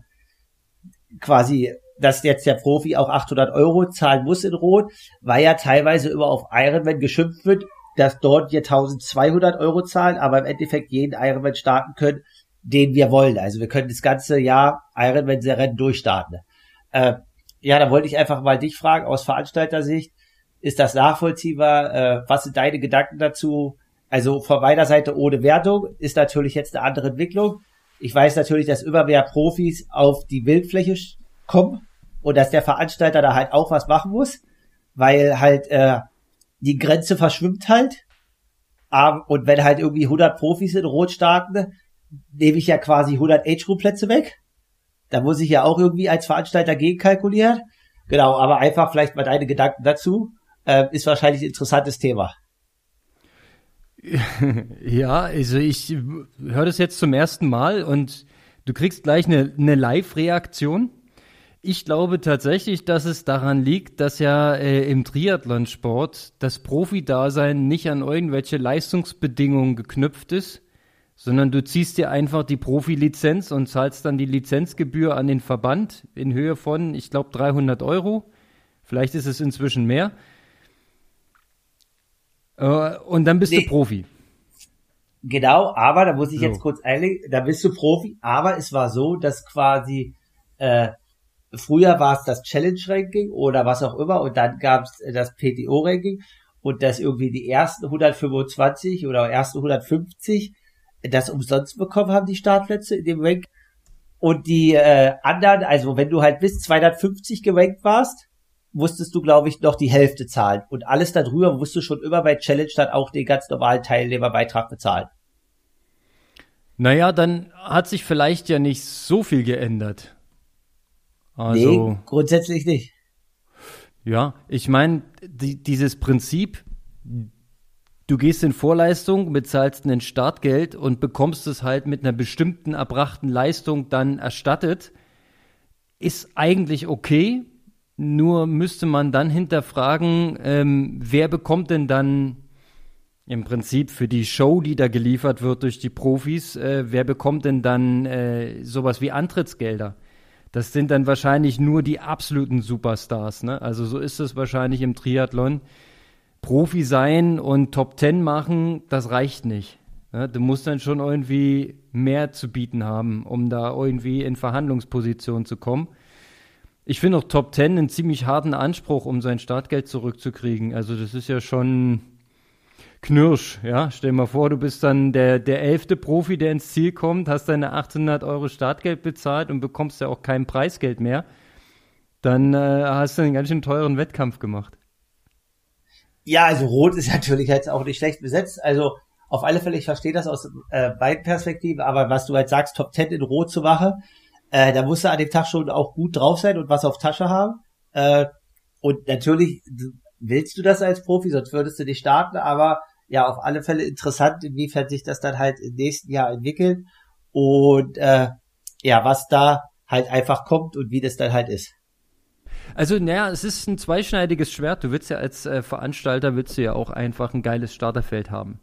quasi dass jetzt der Profi auch 800 Euro zahlen muss in Rot, weil ja teilweise immer auf Ironman geschimpft wird, dass dort wir 1200 Euro zahlen, aber im Endeffekt jeden Ironman starten können, den wir wollen. Also wir können das ganze Jahr Ironman-Rennen durchstarten. Äh, ja, da wollte ich einfach mal dich fragen, aus Veranstaltersicht, ist das nachvollziehbar? Äh, was sind deine Gedanken dazu? Also von meiner Seite ohne Wertung ist natürlich jetzt eine andere Entwicklung. Ich weiß natürlich, dass immer mehr Profis auf die Bildfläche kommen und dass der Veranstalter da halt auch was machen muss, weil halt äh, die Grenze verschwimmt halt. Und wenn halt irgendwie 100 Profis in Rot starten, nehme ich ja quasi 100 Age-Group-Plätze weg. Da muss ich ja auch irgendwie als Veranstalter gegenkalkulieren. Genau, aber einfach vielleicht mal deine Gedanken dazu. Äh, ist wahrscheinlich ein interessantes Thema. [LAUGHS] Ja, also ich höre das jetzt zum ersten Mal und du kriegst gleich eine, eine Live-Reaktion. Ich glaube tatsächlich, dass es daran liegt, dass ja äh, im Triathlonsport das Profi-Dasein nicht an irgendwelche Leistungsbedingungen geknüpft ist, sondern du ziehst dir einfach die Profilizenz und zahlst dann die Lizenzgebühr an den Verband in Höhe von, ich glaube, 300 Euro. Vielleicht ist es inzwischen mehr. Äh, und dann bist nee. du Profi. Genau, aber da muss ich so. jetzt kurz einlegen, da bist du Profi, aber es war so, dass quasi äh, früher war es das Challenge-Ranking oder was auch immer und dann gab es das PTO-Ranking und dass irgendwie die ersten 125 oder ersten 150 das umsonst bekommen haben, die Startplätze in dem Rank. Und die äh, anderen, also wenn du halt bis 250 gerankt warst, musstest du, glaube ich, noch die Hälfte zahlen. Und alles darüber musst du schon immer bei Challenge dann auch den ganz normalen Teilnehmerbeitrag bezahlen. Naja, dann hat sich vielleicht ja nicht so viel geändert. Also, nee, grundsätzlich nicht. Ja, ich meine, die, dieses Prinzip, du gehst in Vorleistung, bezahlst ein Startgeld und bekommst es halt mit einer bestimmten erbrachten Leistung dann erstattet, ist eigentlich okay. Nur müsste man dann hinterfragen, ähm, wer bekommt denn dann im Prinzip für die Show, die da geliefert wird durch die Profis, äh, wer bekommt denn dann äh, sowas wie Antrittsgelder? Das sind dann wahrscheinlich nur die absoluten Superstars. Ne? Also so ist es wahrscheinlich im Triathlon. Profi sein und Top Ten machen, das reicht nicht. Ja, du musst dann schon irgendwie mehr zu bieten haben, um da irgendwie in Verhandlungsposition zu kommen. Ich finde auch Top Ten einen ziemlich harten Anspruch, um sein Startgeld zurückzukriegen. Also das ist ja schon Knirsch, ja. Stell dir mal vor, du bist dann der, der elfte Profi, der ins Ziel kommt, hast deine 1800 Euro Startgeld bezahlt und bekommst ja auch kein Preisgeld mehr. Dann äh, hast du einen ganz schön teuren Wettkampf gemacht. Ja, also Rot ist natürlich jetzt auch nicht schlecht besetzt. Also auf alle Fälle, ich verstehe das aus äh, beiden Perspektiven, aber was du halt sagst, Top 10 in Rot zu machen, äh, da musst du an dem Tag schon auch gut drauf sein und was auf Tasche haben. Äh, und natürlich willst du das als Profi, sonst würdest du nicht starten, aber ja, auf alle Fälle interessant, inwiefern sich das dann halt im nächsten Jahr entwickelt und äh, ja, was da halt einfach kommt und wie das dann halt ist. Also, naja, es ist ein zweischneidiges Schwert. Du willst ja als äh, Veranstalter, willst du ja auch einfach ein geiles Starterfeld haben.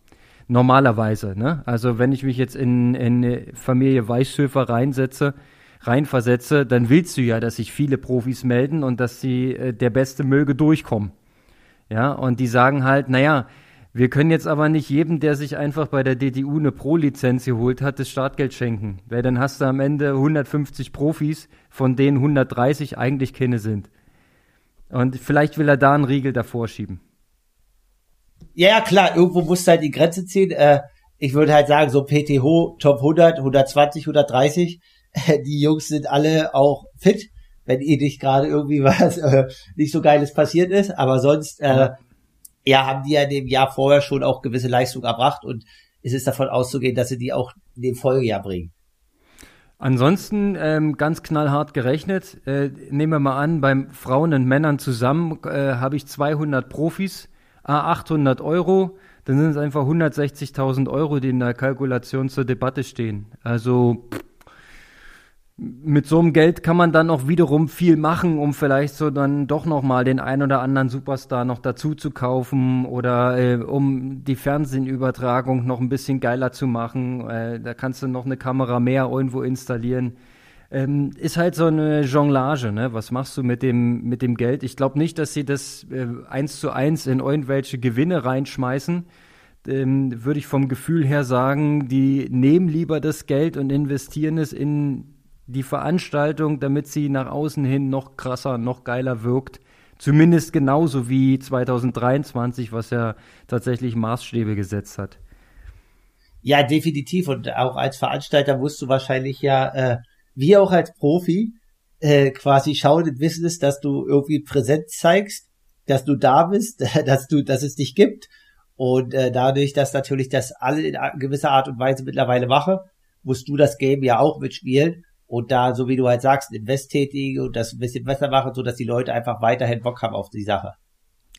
Normalerweise, ne? Also, wenn ich mich jetzt in, in Familie Weißhöfer reinsetze, reinversetze, dann willst du ja, dass sich viele Profis melden und dass sie, äh, der Beste möge durchkommen. Ja, und die sagen halt, naja, wir können jetzt aber nicht jedem, der sich einfach bei der DTU eine Pro-Lizenz geholt hat, das Startgeld schenken. Weil dann hast du am Ende 150 Profis, von denen 130 eigentlich keine sind. Und vielleicht will er da einen Riegel davor schieben. Ja, klar, irgendwo muss halt die Grenze ziehen. Äh, ich würde halt sagen, so PTH, Top 100, 120, 130, äh, die Jungs sind alle auch fit, wenn ihr nicht gerade irgendwie [LAUGHS] was äh, nicht so Geiles passiert ist. Aber sonst, äh, ja, haben die ja in dem Jahr vorher schon auch gewisse Leistung erbracht und es ist davon auszugehen, dass sie die auch in dem Folgejahr bringen. Ansonsten ähm, ganz knallhart gerechnet, äh, nehmen wir mal an, beim Frauen und Männern zusammen äh, habe ich 200 Profis, a 800 Euro, dann sind es einfach 160.000 Euro, die in der Kalkulation zur Debatte stehen. Also pff, mit so einem Geld kann man dann auch wiederum viel machen, um vielleicht so dann doch noch mal den ein oder anderen Superstar noch dazu zu kaufen oder äh, um die Fernsehenübertragung noch ein bisschen geiler zu machen. Äh, da kannst du noch eine Kamera mehr irgendwo installieren. Ähm, ist halt so eine Jonglage, ne? Was machst du mit dem mit dem Geld? Ich glaube nicht, dass sie das äh, eins zu eins in irgendwelche Gewinne reinschmeißen. Ähm, Würde ich vom Gefühl her sagen, die nehmen lieber das Geld und investieren es in die Veranstaltung, damit sie nach außen hin noch krasser, noch geiler wirkt. Zumindest genauso wie 2023, was ja tatsächlich Maßstäbe gesetzt hat. Ja, definitiv. Und auch als Veranstalter musst du wahrscheinlich ja, äh, wie auch als Profi, äh, quasi schauen im Business, dass du irgendwie Präsenz zeigst, dass du da bist, [LAUGHS] dass du, dass es dich gibt. Und äh, dadurch, dass natürlich das alle in gewisser Art und Weise mittlerweile mache, musst du das Game ja auch mitspielen und da, so wie du halt sagst, Invest tätige und das ein bisschen besser machen, so dass die Leute einfach weiterhin Bock haben auf die Sache.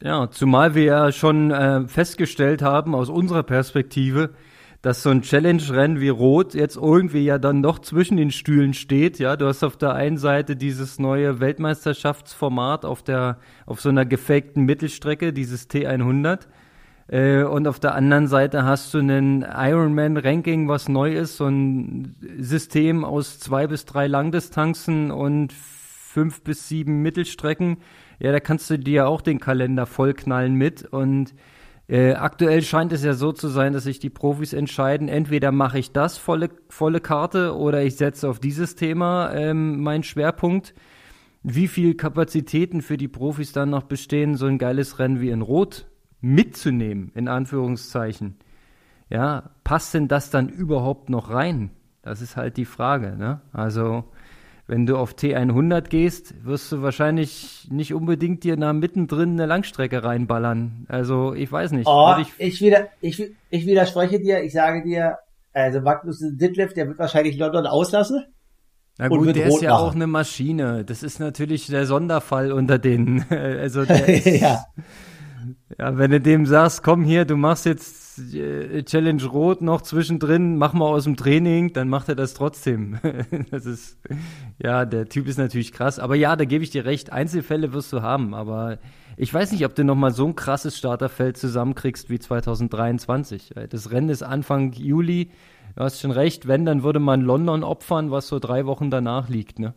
Ja, zumal wir ja schon äh, festgestellt haben aus unserer Perspektive, dass so ein Challenge-Rennen wie Rot jetzt irgendwie ja dann doch zwischen den Stühlen steht. Ja, du hast auf der einen Seite dieses neue Weltmeisterschaftsformat auf der, auf so einer gefakten Mittelstrecke, dieses T100. Äh, und auf der anderen Seite hast du einen Ironman-Ranking, was neu ist, so ein System aus zwei bis drei Langdistanzen und fünf bis sieben Mittelstrecken. Ja, da kannst du dir auch den Kalender vollknallen mit. Und äh, aktuell scheint es ja so zu sein, dass sich die Profis entscheiden, entweder mache ich das volle, volle Karte oder ich setze auf dieses Thema ähm, meinen Schwerpunkt. Wie viel Kapazitäten für die Profis dann noch bestehen, so ein geiles Rennen wie in Rot mitzunehmen, in Anführungszeichen. Ja, passt denn das dann überhaupt noch rein? Das ist halt die Frage, ne? Also, wenn du auf T100 gehst, wirst du wahrscheinlich nicht unbedingt dir da mittendrin eine Langstrecke reinballern. Also, ich weiß nicht. Oh, ich, ich, wieder, ich, ich widerspreche dir. Ich sage dir, also Magnus Ditlev, der wird wahrscheinlich London auslassen. Na gut, der ist ja machen. auch eine Maschine. Das ist natürlich der Sonderfall unter denen. [LAUGHS] Also der [LAUGHS] ist, ja. Ja, wenn du dem sagst, komm hier, du machst jetzt äh, Challenge Rot noch zwischendrin, mach mal aus dem Training, dann macht er das trotzdem. [LAUGHS] das ist, ja, der Typ ist natürlich krass. Aber ja, da gebe ich dir recht. Einzelfälle wirst du haben, aber ich weiß nicht, ob du noch mal so ein krasses Starterfeld zusammenkriegst wie 2023. Das Rennen ist Anfang Juli du hast schon recht, wenn, dann würde man London opfern, was so drei Wochen danach liegt, ne?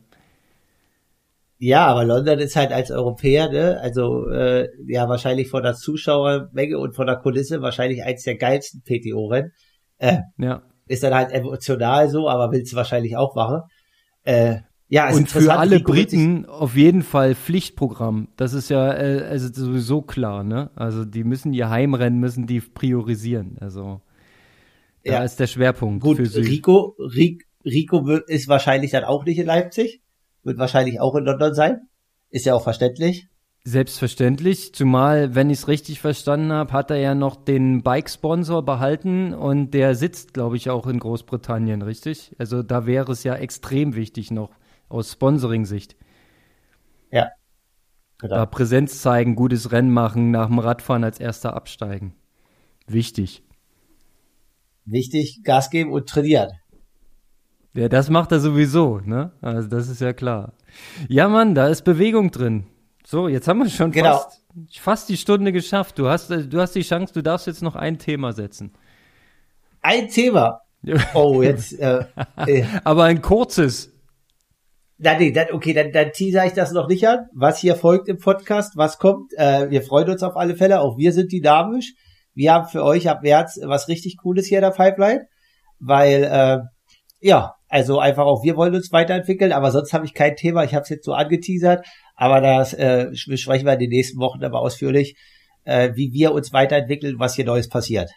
Ja, aber London ist halt als Europäer, ne? Also äh, ja, wahrscheinlich von der Zuschauermenge und von der Kulisse wahrscheinlich eins der geilsten PTO-Rennen. Äh, ja. Ist dann halt emotional so, aber willst du wahrscheinlich auch machen. Äh, ja, und für alle Briten auf jeden Fall Pflichtprogramm. Das ist ja äh, also sowieso klar, ne? Also die müssen ihr Heimrennen müssen die priorisieren. Also da ja. ist der Schwerpunkt. Gut, Rico, Rico wird, ist wahrscheinlich dann auch nicht in Leipzig, wird wahrscheinlich auch in London sein. Ist ja auch verständlich. Selbstverständlich, zumal, wenn ich es richtig verstanden habe, hat er ja noch den Bike-Sponsor behalten und der sitzt, glaube ich, auch in Großbritannien, richtig? Also da wäre es ja extrem wichtig noch aus Sponsoring-Sicht. Ja. Genau. Da Präsenz zeigen, gutes Rennen machen, nach dem Radfahren als erster absteigen. Wichtig. Wichtig, Gas geben und trainieren. Ja, das macht er sowieso, ne? Also das ist ja klar. Ja, Mann, da ist Bewegung drin. So, jetzt haben wir schon genau. fast, fast die Stunde geschafft. Du hast, du hast die Chance, du darfst jetzt noch ein Thema setzen. Ein Thema? [LAUGHS] Oh, jetzt. Äh, äh. Aber ein kurzes. Na, nee, dann, okay, dann, dann teaser ich das noch nicht an. Was hier folgt im Podcast, was kommt. Äh, wir freuen uns auf alle Fälle. Auch wir sind dynamisch wir haben für euch ab März was richtig Cooles hier in der Pipeline, weil äh, ja, also einfach auch wir wollen uns weiterentwickeln, aber sonst habe ich kein Thema. Ich habe es jetzt so angeteasert, aber das äh, besprechen wir in den nächsten Wochen aber ausführlich, äh, wie wir uns weiterentwickeln, was hier Neues passiert.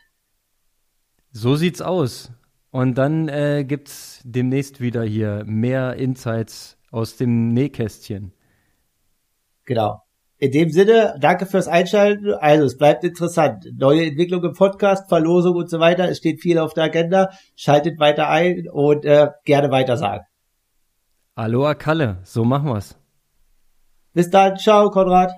So sieht's aus. Und dann äh, gibt's demnächst wieder hier mehr Insights aus dem Nähkästchen. Genau. In dem Sinne, danke fürs Einschalten. Also, es bleibt interessant. Neue Entwicklung im Podcast, Verlosung und so weiter. Es steht viel auf der Agenda. Schaltet weiter ein und äh, gerne weiter sagen. Aloha Kalle, so machen wir's. Bis dann, ciao, Konrad.